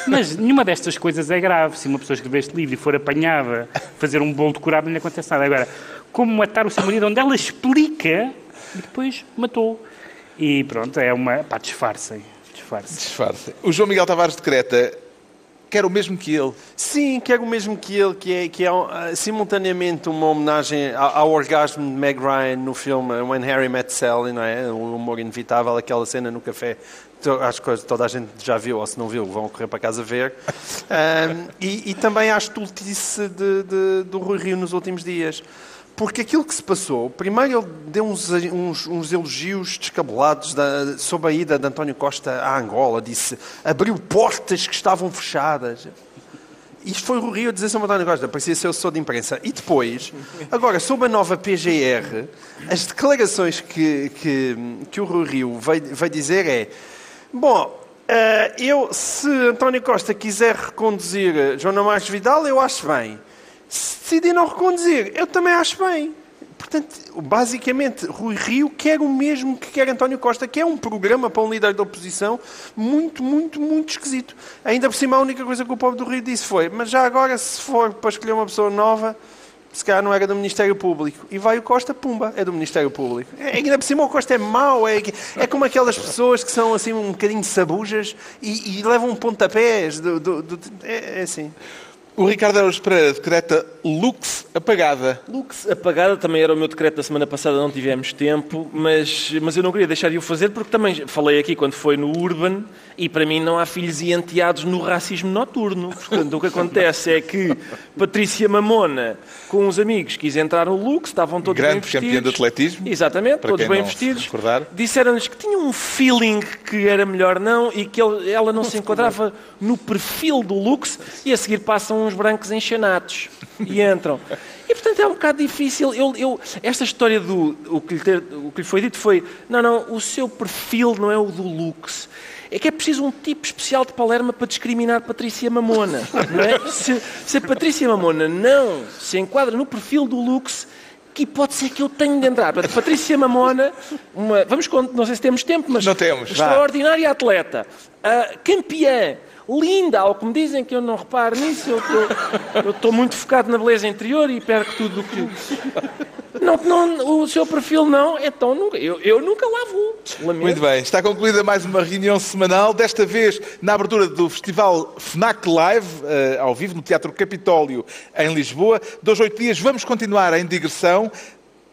mas nenhuma destas coisas é grave. Se uma pessoa escrever este livro e for apanhada a fazer um bolo decorado, não lhe acontece nada. Agora, como matar o seu marido, onde ela explica e depois matou. E pronto, é uma. pá, disfarcem. Disfarcem. Disfarcem. O João Miguel Tavares decreta quer o mesmo que ele. Sim, quer o mesmo que ele, que é, que é uh, simultaneamente uma homenagem ao, ao, orgasmo de Meg Ryan no filme When Harry Met Sally, não é? O humor inevitável, aquela cena no café acho que toda a gente já viu, ou se não viu, vão correr para casa ver. (laughs) Um, e, e, também a estultice de, de, do Rui Rio nos últimos dias. Porque aquilo que se passou, primeiro ele deu uns, uns, uns elogios descabelados da, sobre a ida de António Costa à Angola, disse abriu portas que estavam fechadas. Isto foi o Rio a dizer sobre António Costa, parecia ser o assessor de imprensa. E depois, agora, sobre a nova PGR, as declarações que, que, que o Rio veio, veio dizer é Bom, eh, eu, se António Costa quiser reconduzir João Marques Vidal, eu acho bem. Decidir não reconduzir, eu também acho bem. Portanto, basicamente, Rui Rio quer o mesmo que quer António Costa, que é um programa para um líder da oposição muito, muito, muito esquisito. Ainda por cima, a única coisa que o povo do Rio disse foi: mas já agora, se for para escolher uma pessoa nova, se calhar não era do Ministério Público. E vai o Costa, pumba, é do Ministério Público. É, ainda por cima o Costa é mau, é, é como aquelas pessoas que são assim um bocadinho sabujas e, e levam pontapés. Do, do, do, é, é assim. O Ricardo Araújo Pereira decreta Lux apagada. Lux apagada também era o meu decreto da semana passada, não tivemos tempo, mas, mas eu não queria deixar de o fazer porque também falei aqui quando foi no Urban e para mim não há filhos e enteados no racismo noturno. Portanto, o que acontece é que Patrícia Mamona, com uns amigos, quis entrar no Lux, estavam todos Grande bem vestidos. campeã de atletismo. Exatamente, Para todos bem não vestidos. Disseram-lhes que tinham um feeling que era melhor não e que ela não se enquadrava no perfil do Lux e a seguir passam uns brancos enxanados e entram. E portanto é um bocado difícil. Eu, eu- esta história do. O que, lhe ter- o que lhe foi dito foi: não, não, o seu perfil não é o do Lux. É que é preciso um tipo especial de Palerma para discriminar Patrícia Mamona. É? se, se a Patrícia Mamona não se enquadra no perfil do Lux, que hipótese é que eu tenho de entrar? Portanto, Patrícia Mamona, uma, vamos não sei se temos tempo, mas Não temos, vá. extraordinária atleta, ah, campeã, linda, ao que me dizem que eu não reparo nisso, eu estou- muito focado na beleza interior e perco tudo o que. Não, não, o seu perfil não, então nunca, eu, eu nunca lá vou. Lamento. Muito bem, está concluída mais uma reunião semanal, desta vez na abertura do Festival FNAC Live, eh, ao vivo no Teatro Capitólio, em Lisboa. Dois, oito dias, vamos continuar em digressão,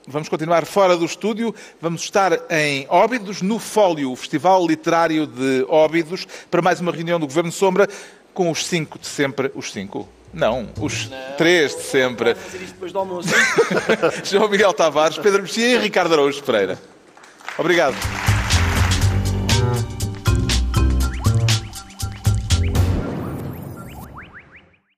vamos continuar fora do estúdio, vamos estar em Óbidos, no Fólio, o Festival Literário de Óbidos, para mais uma reunião do Governo Sombra, com os cinco de sempre, os cinco? Não, os três de sempre. fazer isto depois do almoço. (laughs) João Miguel Tavares, Pedro Mexia e Ricardo Araújo Pereira. Obrigado.